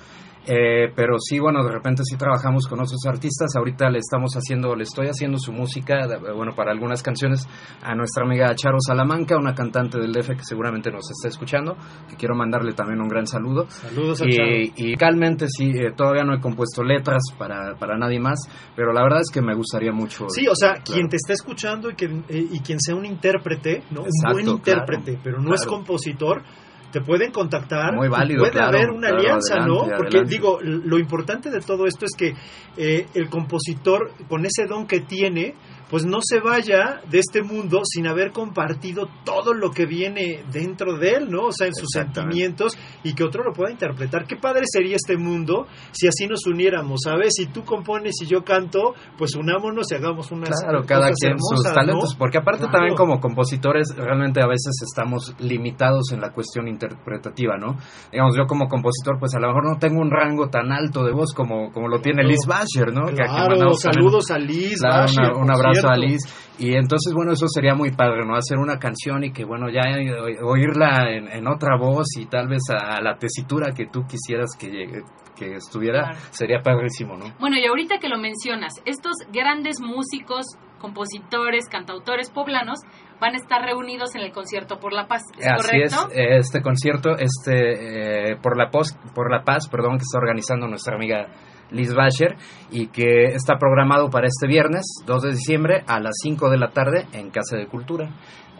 Eh, pero sí, bueno, de repente sí trabajamos con otros artistas. Ahorita le estamos haciendo, le estoy haciendo su música, bueno, para algunas canciones a nuestra amiga Charo Salamanca, una cantante del DF que seguramente nos está escuchando, que quiero mandarle también un gran saludo. Saludos a y, Charo. y realmente sí, eh, todavía no he compuesto letras para, para nadie más, pero la verdad es que me gustaría mucho. Sí, o sea, Claro. quien te está escuchando y, que, eh, y quien sea un intérprete, ¿no? Exacto, un buen intérprete, claro, pero no es compositor, te pueden contactar. Muy válido, Puede claro, haber una claro, alianza, ¿no? Porque adelante. digo, lo importante de todo esto es que eh, el compositor, con ese don que tiene, pues no se vaya de este mundo sin haber compartido todo lo que viene dentro de él, ¿no? O sea, en sus sentimientos y que otro lo pueda interpretar. Qué padre sería este mundo si así nos uniéramos, ¿sabes? Si tú compones y yo canto, pues unámonos y hagamos unas Claro, cada quien hermosas, sus talentos, ¿no? porque aparte Claro. también como compositores realmente a veces estamos limitados en la cuestión interpretativa, ¿no? Digamos, yo como compositor pues a lo mejor no tengo un rango tan alto de voz como, como lo tiene. Liz Basher, ¿no? Que aquí saludos a Liz Basher, una- un abrazo a cierto. Liz. Y entonces, bueno, eso sería muy padre, ¿no? Hacer una canción y que, bueno, ya eh, oírla en, en otra voz y tal vez a, la tesitura que tú quisieras que, llegue- que estuviera, Claro. sería padrísimo, ¿no? Bueno, y ahorita que lo mencionas, estos grandes músicos, compositores, cantautores poblanos van a estar reunidos en el concierto por la paz, ¿es Así correcto? es, este concierto, este eh, por la pos- por la paz, perdón, que está organizando nuestra amiga Liz Basher y que está programado para este viernes 2 de diciembre a las 5 de la tarde en Casa de Cultura.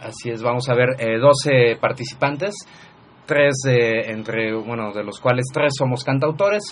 Así es, vamos a ver eh, 12 participantes tres de, entre, bueno, de los cuales tres somos cantautores.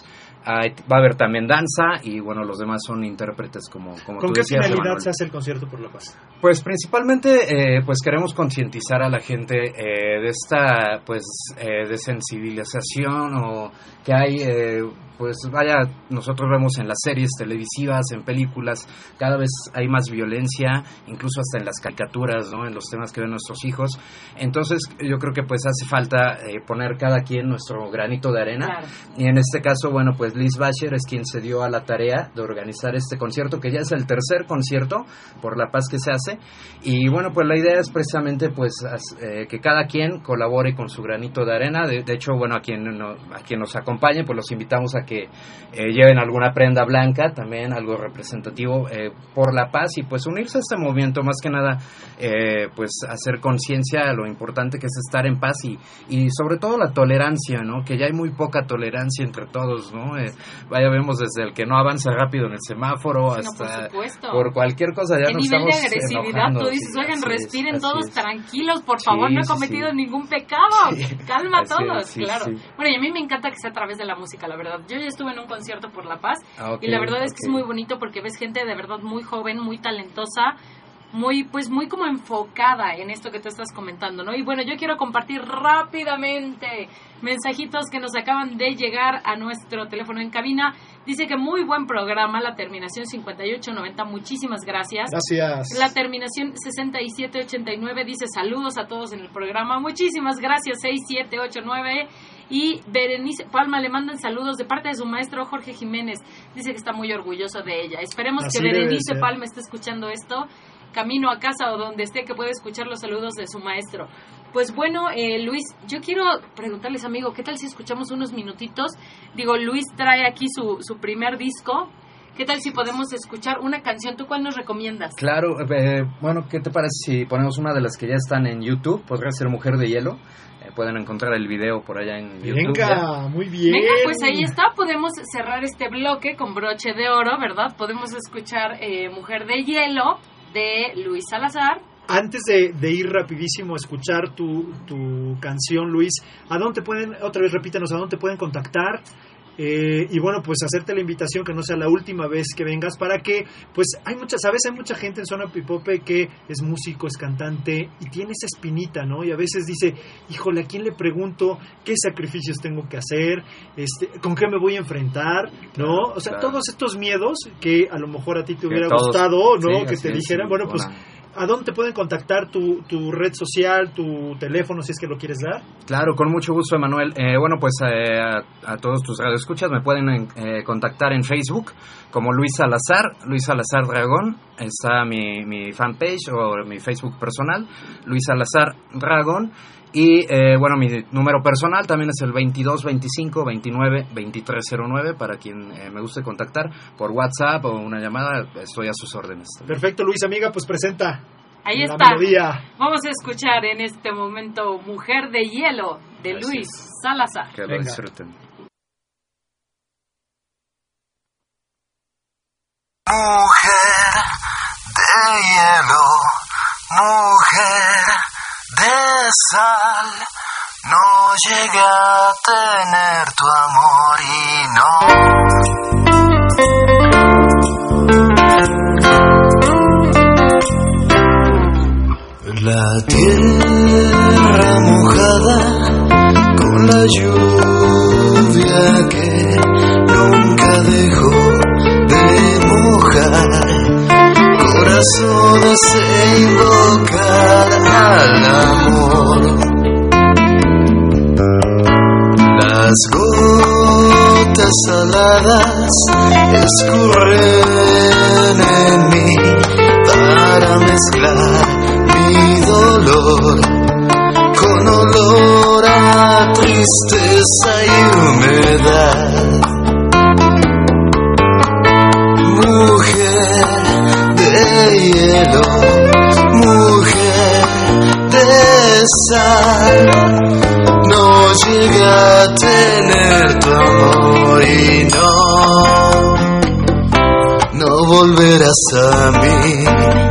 Hay- va a haber también danza y bueno, los demás son intérpretes como, como ¿Con tú qué decías, finalidad Emanuel. se hace el concierto por la paz? Pues principalmente, eh, pues queremos concientizar a la gente eh, de esta, pues, eh, de sensibilización o que hay, eh, pues vaya, nosotros vemos en las series televisivas, en películas, cada vez hay más violencia, incluso hasta en las caricaturas, ¿no? En los temas que ven nuestros hijos. Entonces, yo creo que pues hace falta eh, poner cada quien nuestro granito de arena. Claro. Y en este caso, bueno, pues Liz Bacher es quien se dio a la tarea de organizar este concierto, que ya es el tercer concierto por la paz que se hace. Y bueno, pues la idea es precisamente pues eh, que cada quien colabore con su granito de arena. De, de hecho, bueno, a quien, no- a quien nos acompañe, pues los invitamos a que eh, lleven alguna prenda blanca, también algo representativo eh, por la paz y pues unirse a este movimiento, más que nada, eh, pues hacer conciencia de lo importante que es estar en paz y, y sobre todo la tolerancia, ¿no? Que ya hay muy poca tolerancia entre todos, ¿no? Eh, vaya, vemos desde el que no avanza rápido en el semáforo Sí, no, por hasta cualquier cosa ya ¿Qué nos nivel de estamos agresividad? enojando, Tú dices, sí, oigan, es, respiren todos es. tranquilos, por Sí, favor, no he cometido ningún pecado. Calma a es, todos, claro. Bueno, y a mí me encanta que sea a través de la música, la verdad. Yo ya estuve en un concierto por La Paz Ah, y la verdad es que es muy bonito porque ves gente de verdad muy joven, muy talentosa, muy pues muy como enfocada en esto que tú estás comentando, ¿no? Y bueno, yo quiero compartir rápidamente mensajitos que nos acaban de llegar a nuestro teléfono en cabina. Dice que muy buen programa, la terminación 5890, muchísimas gracias. Gracias. La terminación 6789 dice saludos a todos en el programa. Muchísimas gracias, 6789. Y Berenice Palma le mandan saludos de parte de su maestro Jorge Jiménez. Dice que está muy orgulloso de ella. Esperemos Así que Berenice. Palma esté escuchando esto, camino a casa o donde esté, que pueda escuchar los saludos de su maestro. Pues bueno, eh, Luis, yo quiero preguntarles, amigo, ¿qué tal si escuchamos unos minutitos? Digo, Luis trae aquí su, su primer disco. ¿Qué tal si podemos escuchar una canción? ¿Tú cuál nos recomiendas? Claro, eh, bueno, ¿qué te parece si ponemos una de las que ya están en YouTube? Podría ser Mujer de Hielo. Eh, pueden encontrar el video por allá en YouTube. ya. Venga, muy bien. Venga, pues ahí está, podemos cerrar este bloque con broche de oro, ¿verdad? Podemos escuchar eh, Mujer de Hielo de Luis Salazar. Antes de, de ir rapidísimo a escuchar tu, tu canción, Luis, ¿a dónde pueden, otra vez repítenos, a dónde pueden contactar? Eh, y bueno, pues hacerte la invitación que no sea la última vez que vengas para que, pues hay muchas, sabes, hay mucha gente en Zona Pipope que es músico, es cantante y tiene esa espinita, ¿no? Y a veces dice, híjole, ¿a quién le pregunto qué sacrificios tengo que hacer? Este, ¿Con qué me voy a enfrentar? ¿No? O sea, claro. todos estos miedos que a lo mejor a ti te hubiera todos- gustado, ¿no? sí, que te dijeran, bueno, pues ¿A dónde te pueden contactar tu, tu red social, tu teléfono, si es que lo quieres dar? Claro, con mucho gusto, Emanuel. Eh, bueno, pues eh, a, todos tus radioescuchas me pueden eh, contactar en Facebook como Luis Salazar, Luis Salazar Dragón. Está mi, mi fanpage o mi Facebook personal, Luis Salazar Dragón. Y eh, bueno, mi número personal también es el 22 25 29 2309 para quien eh, me guste contactar por WhatsApp o una llamada, estoy a sus órdenes. Perfecto, Luis, amiga, pues presenta. Ahí la está. melodía. Vamos a escuchar en este momento Mujer de Hielo de Luis Salazar. Que lo Venga. disfruten. Mujer de hielo, mujer de sal, no llega a tener tu amor y no. La tierra mojada con la lluvia que nunca dejó de mojar corazones e saladas escurren en mí para mezclar mi dolor con olor a tristeza y humedad. Mujer de hielo, mujer de sal, no llega no volverás a mí.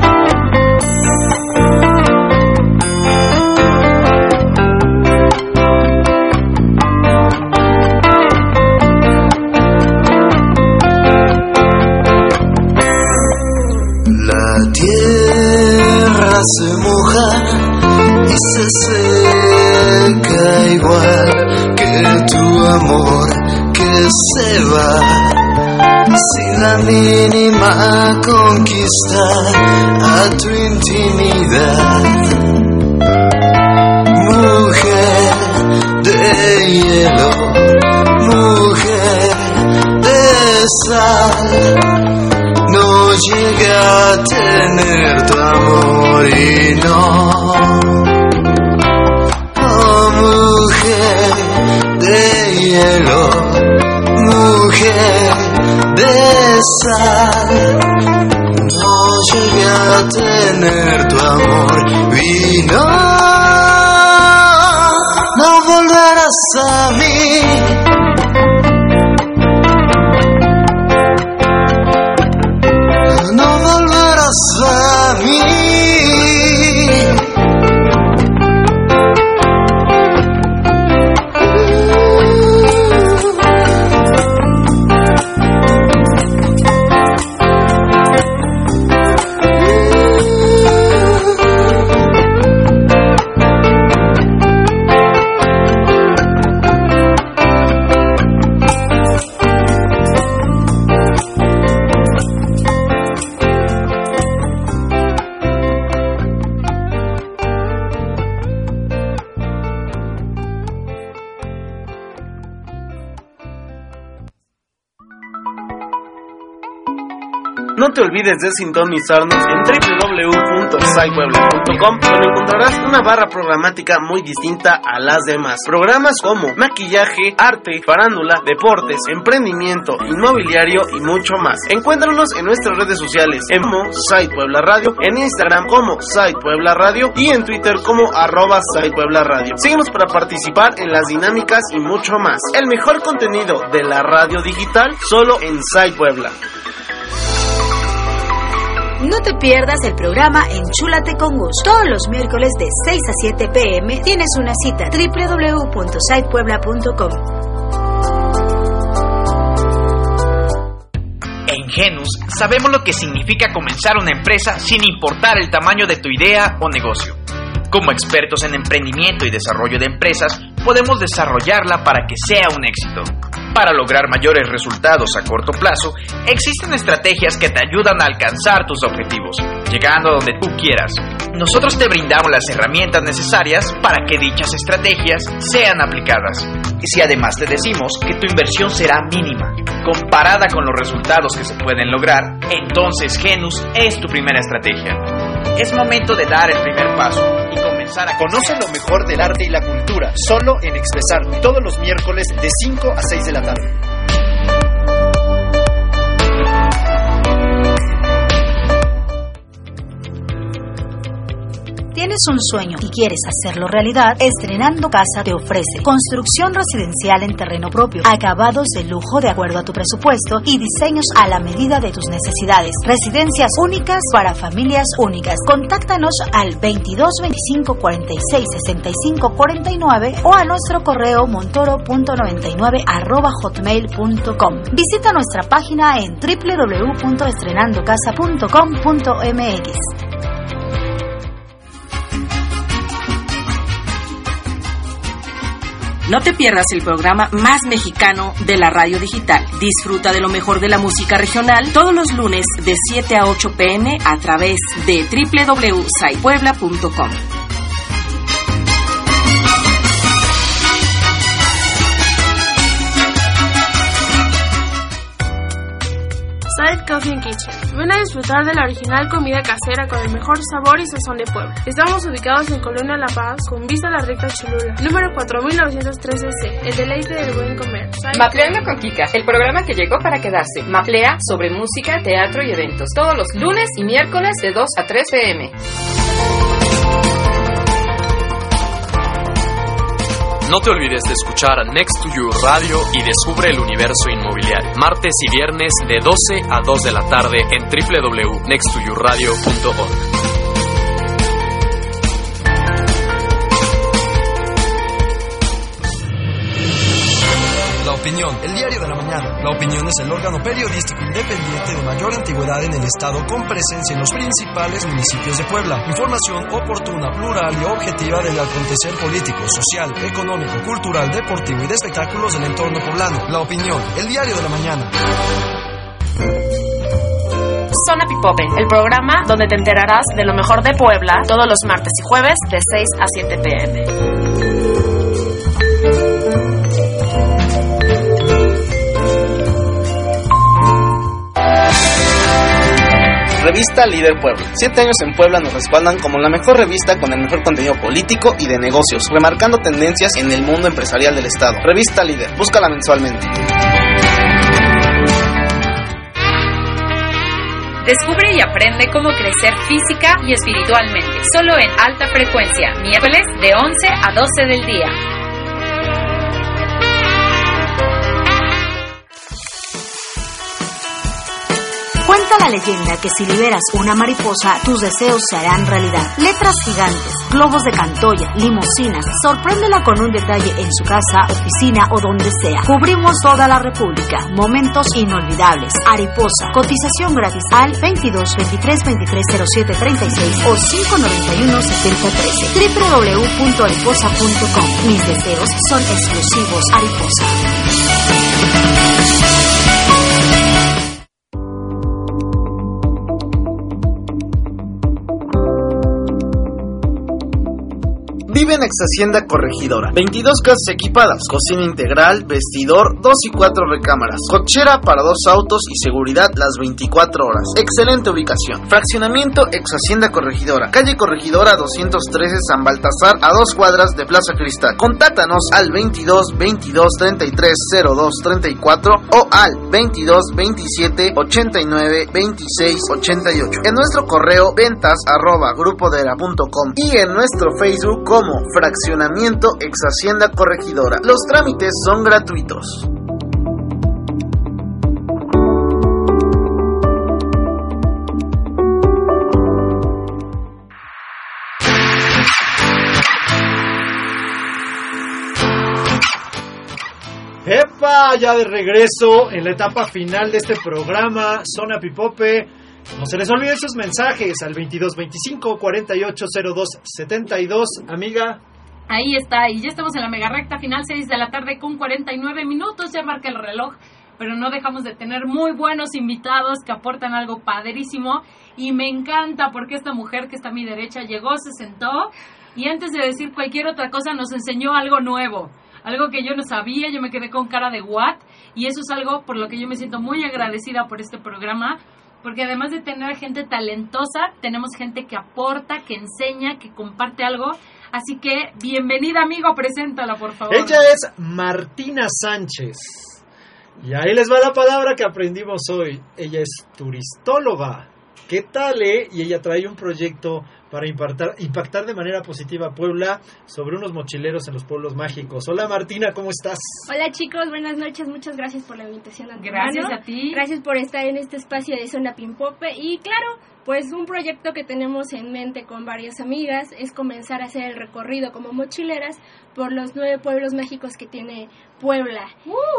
Mínima conquista a tu intimidad. Mujer de hielo, mujer de sal, no llega a tener tu amor y no. Oh, mujer de hielo, no llega a tener tu amor y olvides de sintonizarnos en www.saipuebla.com donde encontrarás una barra programática muy distinta a las demás. Programas como maquillaje, arte, farándula, deportes, emprendimiento, inmobiliario y mucho más. Encuéntranos en nuestras redes sociales en Sai Puebla Radio, en Instagram como Sai Puebla Radio y en Twitter como arroba Puebla Radio. Síguenos para participar en las dinámicas y mucho más. El mejor contenido de la radio digital solo en Sai Puebla. No te pierdas el programa Enchúlate con Gus. Todos los miércoles de 6 a 7 pm tienes una cita www.sitepuebla.com. En Genus sabemos lo que significa comenzar una empresa sin importar el tamaño de tu idea o negocio. Como expertos en emprendimiento y desarrollo de empresas, podemos desarrollarla para que sea un éxito. Para lograr mayores resultados a corto plazo, existen estrategias que te ayudan a alcanzar tus objetivos, llegando donde tú quieras. Nosotros te brindamos las herramientas necesarias para que dichas estrategias sean aplicadas. Y si además te decimos que tu inversión será mínima, comparada con los resultados que se pueden lograr, entonces Genus es tu primera estrategia. Es momento de dar el primer paso y comenzar a Conoce lo mejor del arte y la cultura, solo en Expresar, todos los miércoles de 5 a 6 de la tarde. ¿Tienes un sueño y quieres hacerlo realidad? Estrenando Casa te ofrece construcción residencial en terreno propio, acabados de lujo de acuerdo a tu presupuesto y diseños a la medida de tus necesidades. Residencias únicas para familias únicas. Contáctanos al 22 25 46 65 49 o a nuestro correo montoro.99 arroba hotmail.com. Visita nuestra página en www.estrenandocasa.com.mx. No te pierdas el programa más mexicano de la radio digital. Disfruta de lo mejor de la música regional todos los lunes de 7 a 8 pm a través de www.saipuebla.com. And Kitchen. Ven a disfrutar de la original comida casera con el mejor sabor y sazón de Puebla. Estamos ubicados en Colonia La Paz, con vista a la recta Cholula, número 4913C, el deleite del buen comer. Mapleando con Kika, el programa que llegó para quedarse. Maplea sobre música, teatro y eventos. Todos los lunes y miércoles de 2 a 3 pm. No te olvides de escuchar Next to You Radio y descubre el universo inmobiliario. Martes y viernes de 12 a 2 de la tarde en www.nexttoyouradio.org. opinión, el diario de la mañana. La opinión es el órgano periodístico independiente de mayor antigüedad en el estado con presencia en los principales municipios de Puebla. Información oportuna, plural y objetiva del acontecer político, social, económico, cultural, deportivo y de espectáculos del entorno poblano. La opinión, el diario de la mañana. Zona Pipope, el programa donde te enterarás de lo mejor de Puebla todos los martes y jueves de 6 a 7 pm. Revista Líder Puebla. Siete años en Puebla nos respaldan como la mejor revista con el mejor contenido político y de negocios, remarcando tendencias en el mundo empresarial del Estado. Revista Líder, búscala mensualmente. Descubre y aprende cómo crecer física y espiritualmente. Solo en alta frecuencia, miércoles de 11 a 12 del día. Cuenta la leyenda que si liberas una mariposa, tus deseos se harán realidad. Letras gigantes, globos de cantoya, limusinas. Sorpréndela con un detalle en su casa, oficina o donde sea. Cubrimos toda la República. Momentos inolvidables. Ariposa. Cotización gratis al 22 23 23 07 36 o 591 70 13. www.ariposa.com. Mis deseos son exclusivos. Ariposa. Vive en Ex Hacienda Corregidora. 22 casas equipadas, cocina integral, vestidor, 2 y 4 recámaras, cochera para dos autos y seguridad las 24 horas. Excelente ubicación. Fraccionamiento Ex Hacienda Corregidora. Calle Corregidora 213 San Baltasar a dos cuadras de Plaza Cristal. Contáctanos al 22 22 33 02 34 o al 22 27 89 26 88. En nuestro correo ventas arroba grupodera.com y en nuestro Facebook como Fraccionamiento Ex Hacienda Corregidora. Los trámites son gratuitos. ¡Epa! Ya de regreso en la etapa final de este programa, Zona Pipope. No se les olviden sus mensajes al 2225 4802 72. Amiga, Ahí está, y ya estamos en la mega recta final, 6 de la tarde con 49 minutos, ya marca el reloj, pero no dejamos de tener muy buenos invitados que aportan algo padrísimo y me encanta porque esta mujer que está a mi derecha llegó, se sentó y antes de decir cualquier otra cosa nos enseñó algo nuevo, algo que yo no sabía, yo me quedé con cara de what y eso es algo por lo que yo me siento muy agradecida por este programa. Porque además de tener gente talentosa, tenemos gente que aporta, que enseña, que comparte algo Así que, bienvenida, amigo, preséntala, por favor. ella es Martina Sánchez. Y ahí les va la palabra que aprendimos hoy. Ella es turistóloga. ¿Qué tal, eh? Y ella trae un proyecto para impactar, impactar de manera positiva a Puebla sobre unos mochileros en los pueblos mágicos. Hola Martina, ¿cómo estás? Hola chicos, buenas noches, muchas gracias por la invitación. Gracias a ti. Gracias por estar en este espacio de Zona Pimpope y claro, pues un proyecto que tenemos en mente con varias amigas es comenzar a hacer el recorrido como mochileras por los nueve pueblos mágicos que tiene Puebla.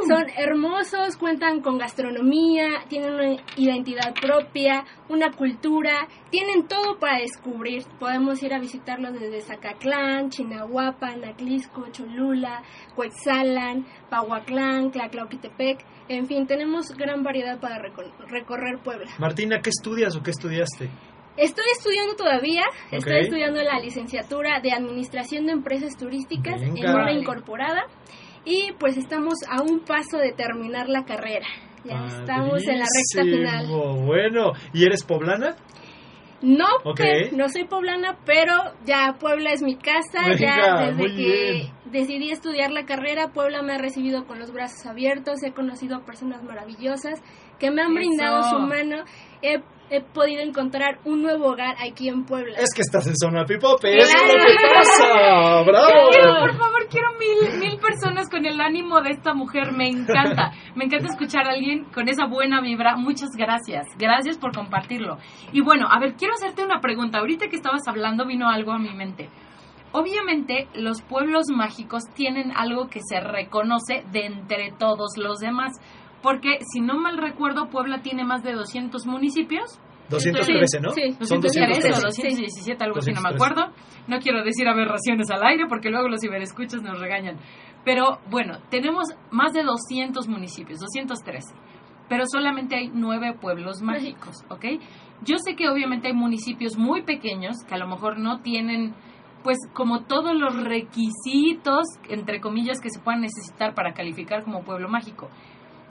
Son hermosos, cuentan con gastronomía, tienen una identidad propia, una cultura, tienen todo para descubrir. Podemos ir a visitarlos desde Zacatlán, Chinahuapan, Atlisco, Cholula, Coetzalan, Pahuaclán, Tlaclauquitepec. En fin, tenemos gran variedad para recorrer Puebla. Martina, ¿qué estudias o qué estudiaste? Estoy estudiando todavía, estoy estudiando la licenciatura de Administración de Empresas Turísticas en una incorporada y pues estamos a un paso de terminar la carrera. Ya estamos en la recta final. Bueno, ¿y eres poblana? No, no soy poblana, pero ya Puebla es mi casa. Venga, ya desde que bien. Decidí estudiar la carrera, Puebla me ha recibido con los brazos abiertos. He conocido a personas maravillosas que me han Eso. brindado su mano. He, he podido encontrar un nuevo hogar aquí en Puebla. Es que estás en zona pipope, eso es lo que pasa. ¡Bravo! Quiero, por favor, quiero mil, mil personas con el ánimo de esta mujer. Me encanta. Me encanta escuchar a alguien con esa buena vibra. Muchas gracias. Gracias por compartirlo. Y bueno, a ver, quiero hacerte una pregunta. Ahorita que estabas hablando vino algo a mi mente. Obviamente, los pueblos mágicos tienen algo que se reconoce de entre todos los demás. Porque, si no mal recuerdo, Puebla tiene más de 200 municipios. 213, ¿no? Sí, Son 213 o 213. 217, algo así, no me 213. acuerdo. No quiero decir aberraciones al aire porque luego los ciberescuchas nos regañan. Pero bueno, tenemos más de 200 municipios, 213. Pero solamente hay nueve pueblos mágicos, ¿ok? Yo sé que obviamente hay municipios muy pequeños que a lo mejor no tienen, pues, como todos los requisitos, entre comillas, que se puedan necesitar para calificar como pueblo mágico.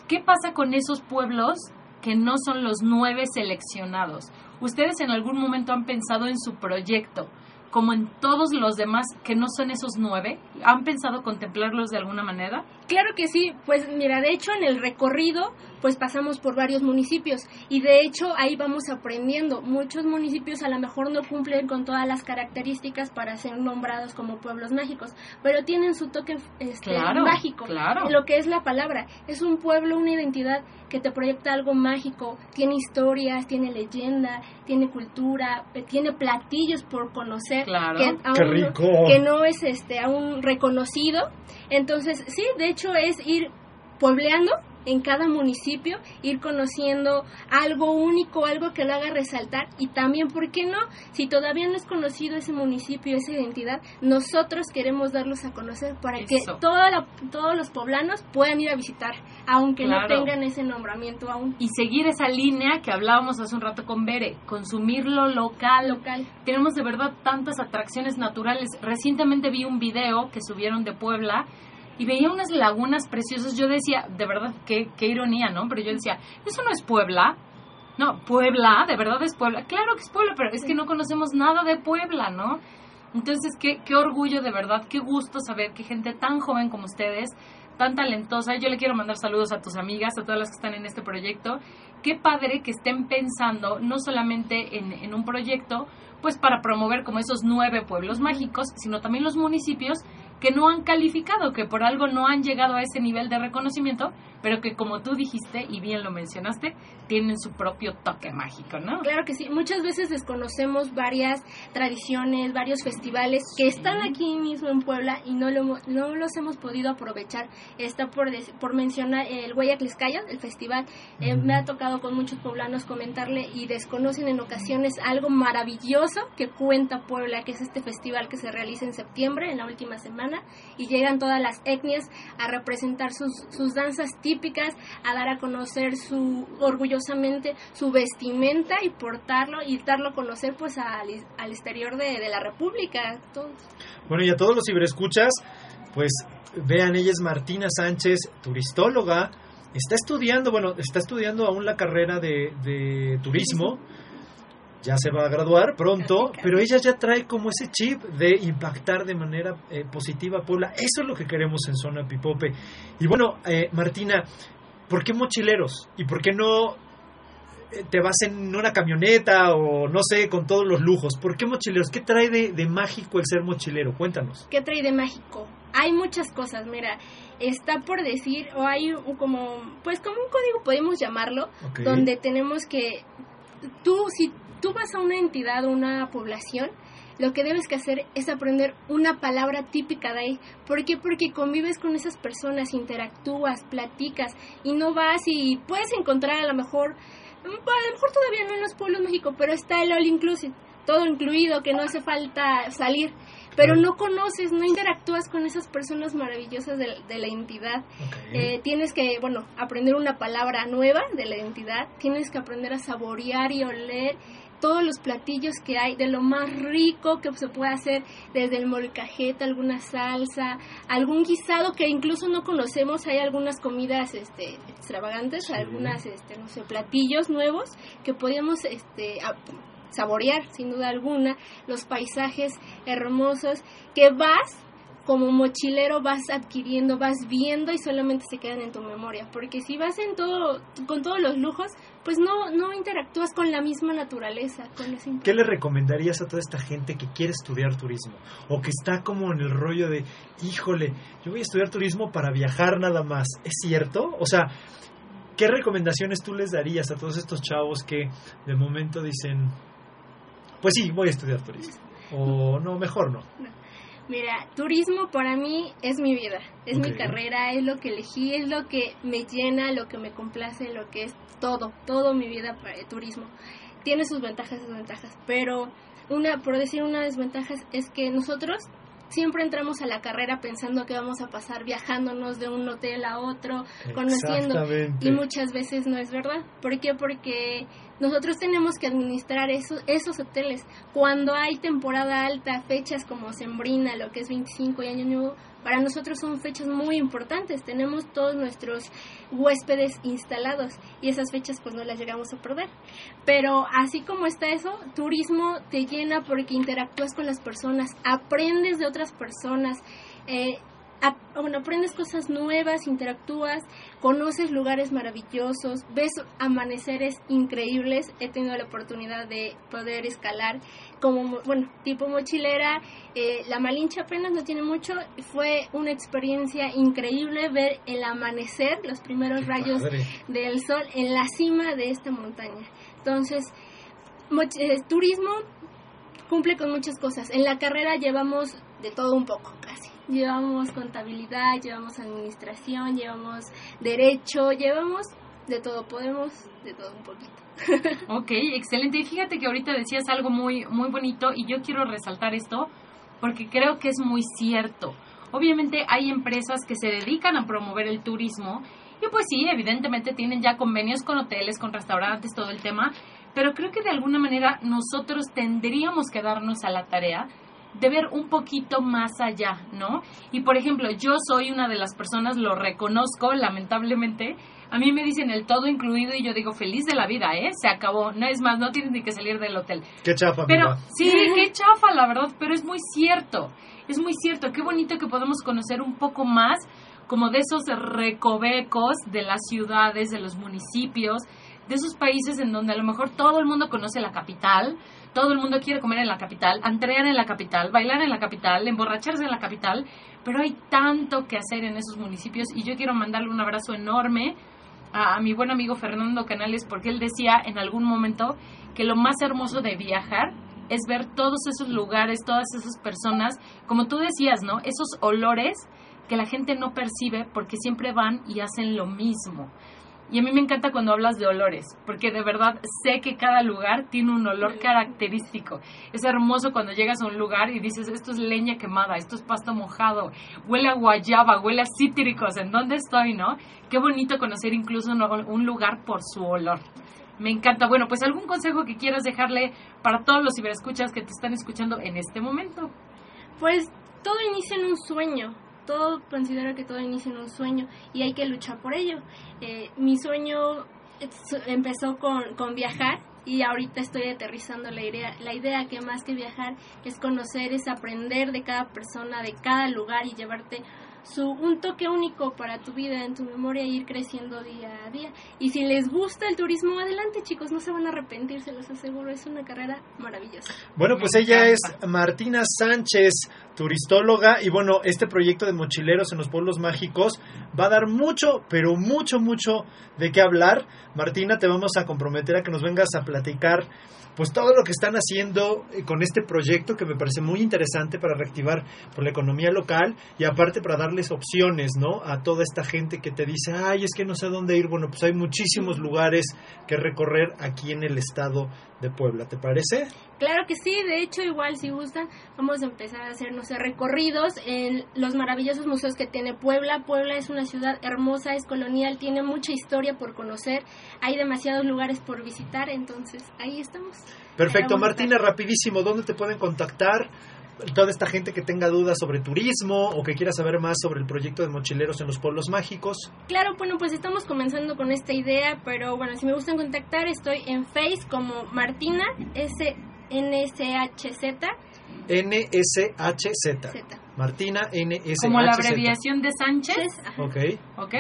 ¿Qué pasa con esos pueblos que no son los nueve seleccionados? ¿Ustedes en algún momento han pensado en su proyecto como en todos los demás que no son esos nueve? ¿Han pensado contemplarlos de alguna manera? Claro que sí, pues mira, de hecho en el recorrido pues pasamos por varios municipios y de hecho ahí vamos aprendiendo. Muchos municipios a lo mejor no cumplen con todas las características para ser nombrados como pueblos mágicos, pero tienen su toque este, Claro, mágico. claro. Lo que es la palabra, es un pueblo, una identidad que te proyecta algo mágico, tiene historias, tiene leyenda, tiene cultura, eh, tiene platillos por conocer Claro. que aún, que no es este aún reconocido. Entonces, sí, de hecho es ir puebleando en cada municipio, ir conociendo algo único, algo que lo haga resaltar y también, ¿por qué no? Si todavía no es conocido ese municipio, esa identidad, nosotros queremos darlos a conocer para que toda la- todos los poblanos puedan ir a visitar, aunque no tengan ese nombramiento aún. y seguir esa línea que hablábamos hace un rato con Bere, consumir lo local. Local. Tenemos de verdad tantas atracciones naturales. Recientemente vi un video que subieron de Puebla y veía unas lagunas preciosas. Yo decía, de verdad, qué, qué ironía, ¿no? Pero yo decía, eso no es Puebla. No, Puebla, de verdad es Puebla. Claro que es Puebla, pero es que no conocemos nada de Puebla, ¿no? Entonces, qué, qué orgullo de verdad, qué gusto saber que gente tan joven como ustedes, tan talentosa, yo le quiero mandar saludos a tus amigas, a todas las que están en este proyecto, qué padre que estén pensando no solamente en, en un proyecto, pues para promover como esos nueve pueblos mágicos, sino también los municipios que no han calificado, que por algo no han llegado a ese nivel de reconocimiento, pero que como tú dijiste y bien lo mencionaste, tienen su propio toque mágico, ¿no? Claro que sí, muchas veces desconocemos varias tradiciones, varios festivales que están aquí mismo en Puebla y no, lo, no los hemos podido aprovechar. Está por, des- por mencionar el Guayacliscaya, el festival. Eh, me ha tocado con muchos poblanos comentarle y desconocen en ocasiones algo maravilloso que cuenta Puebla, que es este festival que se realiza en septiembre, en la última semana, y llegan todas las etnias a representar sus, sus danzas típicas, a dar a conocer su orgullosamente su vestimenta y portarlo y darlo a conocer pues al, al exterior de, de la República. Todos. Bueno, y a todos los ciberescuchas, pues vean, ella es Martina Sánchez, turistóloga, está estudiando, bueno, está estudiando aún la carrera de, de turismo, ya se va a graduar pronto, pero ella ya trae como ese chip de impactar de manera eh, positiva a Puebla. Eso es lo que queremos en Zona Pipope. Y bueno, eh, Martina, ¿por qué mochileros? ¿Y por qué no eh, te vas en una camioneta o no sé, con todos los lujos? ¿Por qué mochileros? ¿Qué trae de, de mágico el ser mochilero? Cuéntanos. ¿Qué trae de mágico? Hay muchas cosas, mira, está por decir, o hay como, pues como un código podemos llamarlo, donde tenemos que, tú, si tú vas a una entidad o una población, lo que debes que hacer es aprender una palabra típica de ahí. ¿Por qué? Porque convives con esas personas, interactúas, platicas y no vas y puedes encontrar a lo mejor, mm, a lo mejor todavía no en los pueblos mágicos, pero está el all inclusive, todo incluido, que no hace falta salir. Pero no conoces, no interactúas con esas personas maravillosas de, de la entidad. Eh, tienes que, bueno, aprender una palabra nueva de la entidad. Tienes que aprender a saborear y oler todos los platillos que hay, de lo más rico que se puede hacer, desde el molcajete, alguna salsa, algún guisado que incluso no conocemos. Hay algunas comidas este, extravagantes, algunas, este, no sé, platillos nuevos que podíamos este, saborear, sin duda alguna, los paisajes hermosos que vas como mochilero vas adquiriendo, vas viendo y solamente se quedan en tu memoria, porque si vas en todo con todos los lujos, pues no no interactúas con la misma naturaleza, con ¿Qué le recomendarías a toda esta gente que quiere estudiar turismo? O que está como en el rollo de, híjole, yo voy a estudiar turismo para viajar nada más. ¿Es cierto? O sea, ¿qué recomendaciones tú les darías a todos estos chavos que de momento dicen, pues sí, voy a estudiar turismo? O no, mejor no. Mira, turismo para mí es mi vida, es mi carrera, es lo que elegí, es lo que me llena, lo que me complace, lo que es todo, todo mi vida para el turismo. Tiene sus ventajas y desventajas, pero una, por decir una desventaja es que nosotros siempre entramos a la carrera pensando que vamos a pasar viajándonos de un hotel a otro, conociendo y muchas veces no es verdad. ¿Por qué? Porque nosotros tenemos que administrar esos, esos hoteles. Cuando hay temporada alta, fechas como Sembrina, lo que es 25 y Año Nuevo, para nosotros son fechas muy importantes. Tenemos todos nuestros huéspedes instalados y esas fechas pues no las llegamos a perder. Pero así como está eso, turismo te llena porque interactúas con las personas, aprendes de otras personas. Eh, bueno, aprendes cosas nuevas, interactúas, conoces lugares maravillosos, ves amaneceres increíbles. He tenido la oportunidad de poder escalar como, mo- bueno, tipo mochilera. Eh, la Malinche apenas no tiene mucho. Fue una experiencia increíble ver el amanecer, los primeros rayos padre. del sol en la cima de esta montaña. Entonces, moch- eh, turismo cumple con muchas cosas. En la carrera llevamos de todo un poco, casi. Llevamos contabilidad, llevamos administración, llevamos derecho, llevamos de todo, podemos de todo un poquito. Ok, excelente. Y fíjate que ahorita decías algo muy, muy bonito y yo quiero resaltar esto porque creo que es muy cierto. Obviamente hay empresas que se dedican a promover el turismo y pues sí, evidentemente tienen ya convenios con hoteles, con restaurantes, todo el tema, pero creo que de alguna manera nosotros tendríamos que darnos a la tarea de ver un poquito más allá, ¿no? Y por ejemplo, yo soy una de las personas, lo reconozco, lamentablemente, a mí me dicen el todo incluido y yo digo feliz de la vida, ¿eh? Se acabó, no es más, no tienes ni que salir del hotel. Qué chafa, Pero sí, qué chafa, la verdad, pero es muy cierto. Es muy cierto. Qué bonito que podemos conocer un poco más como de esos recovecos de las ciudades, de los municipios, de esos países en donde a lo mejor todo el mundo conoce la capital, todo el mundo quiere comer en la capital, entrenar en la capital, bailar en la capital, emborracharse en la capital, pero hay tanto que hacer en esos municipios y yo quiero mandarle un abrazo enorme a, a mi buen amigo Fernando Canales porque él decía en algún momento que lo más hermoso de viajar es ver todos esos lugares, todas esas personas, como tú decías, ¿no? Esos olores que la gente no percibe porque siempre van y hacen lo mismo. Y a mí me encanta cuando hablas de olores, porque de verdad sé que cada lugar tiene un olor característico. Es hermoso cuando llegas a un lugar y dices, esto es leña quemada, esto es pasto mojado, huele a guayaba, huele a cítricos, ¿en dónde estoy, no? Qué bonito conocer incluso un, un lugar por su olor. Me encanta. Bueno, pues algún consejo que quieras dejarle para todos los ciberescuchas que te están escuchando en este momento. Pues todo inicia en un sueño. Todo considero que todo inicia en un sueño y hay que luchar por ello. Eh, mi sueño empezó con, con viajar y ahorita estoy aterrizando la idea, la idea que más que viajar es conocer, es aprender de cada persona, de cada lugar y llevarte su, un toque único para tu vida, en tu memoria e ir creciendo día a día. Y si les gusta el turismo, adelante chicos, no se van a arrepentir, se los aseguro, es una carrera maravillosa. Bueno, pues ella es Martina Sánchez, turistóloga, y bueno, este proyecto de mochileros en los pueblos mágicos va a dar mucho, pero mucho, mucho de qué hablar. Martina, te vamos a comprometer a que nos vengas a platicar pues todo lo que están haciendo eh, con este proyecto que me parece muy interesante para reactivar por la economía local y aparte para darles opciones, ¿no? A toda esta gente que te dice, ay, es que no sé dónde ir. Bueno, pues hay muchísimos lugares que recorrer aquí en el estado de Puebla, ¿te parece? Claro que sí, de hecho igual si gustan vamos a empezar a hacer, no sé, recorridos en los maravillosos museos que tiene Puebla. Puebla es una ciudad hermosa, es colonial, tiene mucha historia por conocer, hay demasiados lugares por visitar, entonces ahí estamos. Perfecto, Martina, rapidísimo, ¿dónde te pueden contactar? Toda esta gente que tenga dudas sobre turismo o que quiera saber más sobre el proyecto de mochileros en los pueblos mágicos. Claro, bueno, pues estamos comenzando con esta idea, pero bueno, si me gustan contactar, estoy en Face como Martina S NSHZ. NSHZ. Martina NSHZ. Como la abreviación de Sánchez. Ok. ¿Ok?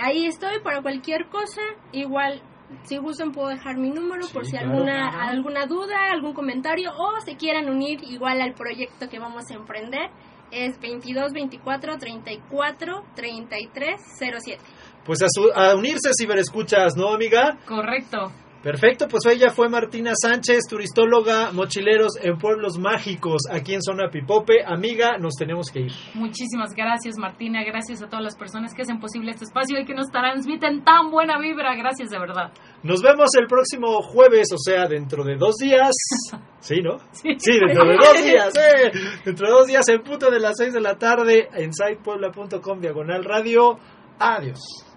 Ahí estoy para cualquier cosa. Igual, si gustan, puedo dejar mi número por si claro. alguna, alguna duda, algún comentario o se quieran unir igual al proyecto que vamos a emprender. Es 22 24 34 33 07. Pues a, su- a unirse ciberescuchas, ¿no, amiga? Correcto. Perfecto, pues ella fue Martina Sánchez, turistóloga, mochileros en pueblos mágicos, aquí en Zona Pipope. Amiga, nos tenemos que ir. Muchísimas gracias, Martina. Gracias a todas las personas que hacen posible este espacio y que nos transmiten tan buena vibra. Gracias de verdad. Nos vemos el próximo jueves, o sea, dentro de dos días. Sí, ¿no? Sí, dentro de dos días, ¿eh? Dentro de dos días, en punto de las seis de la tarde, en sitepuebla.com, diagonal radio. Adiós.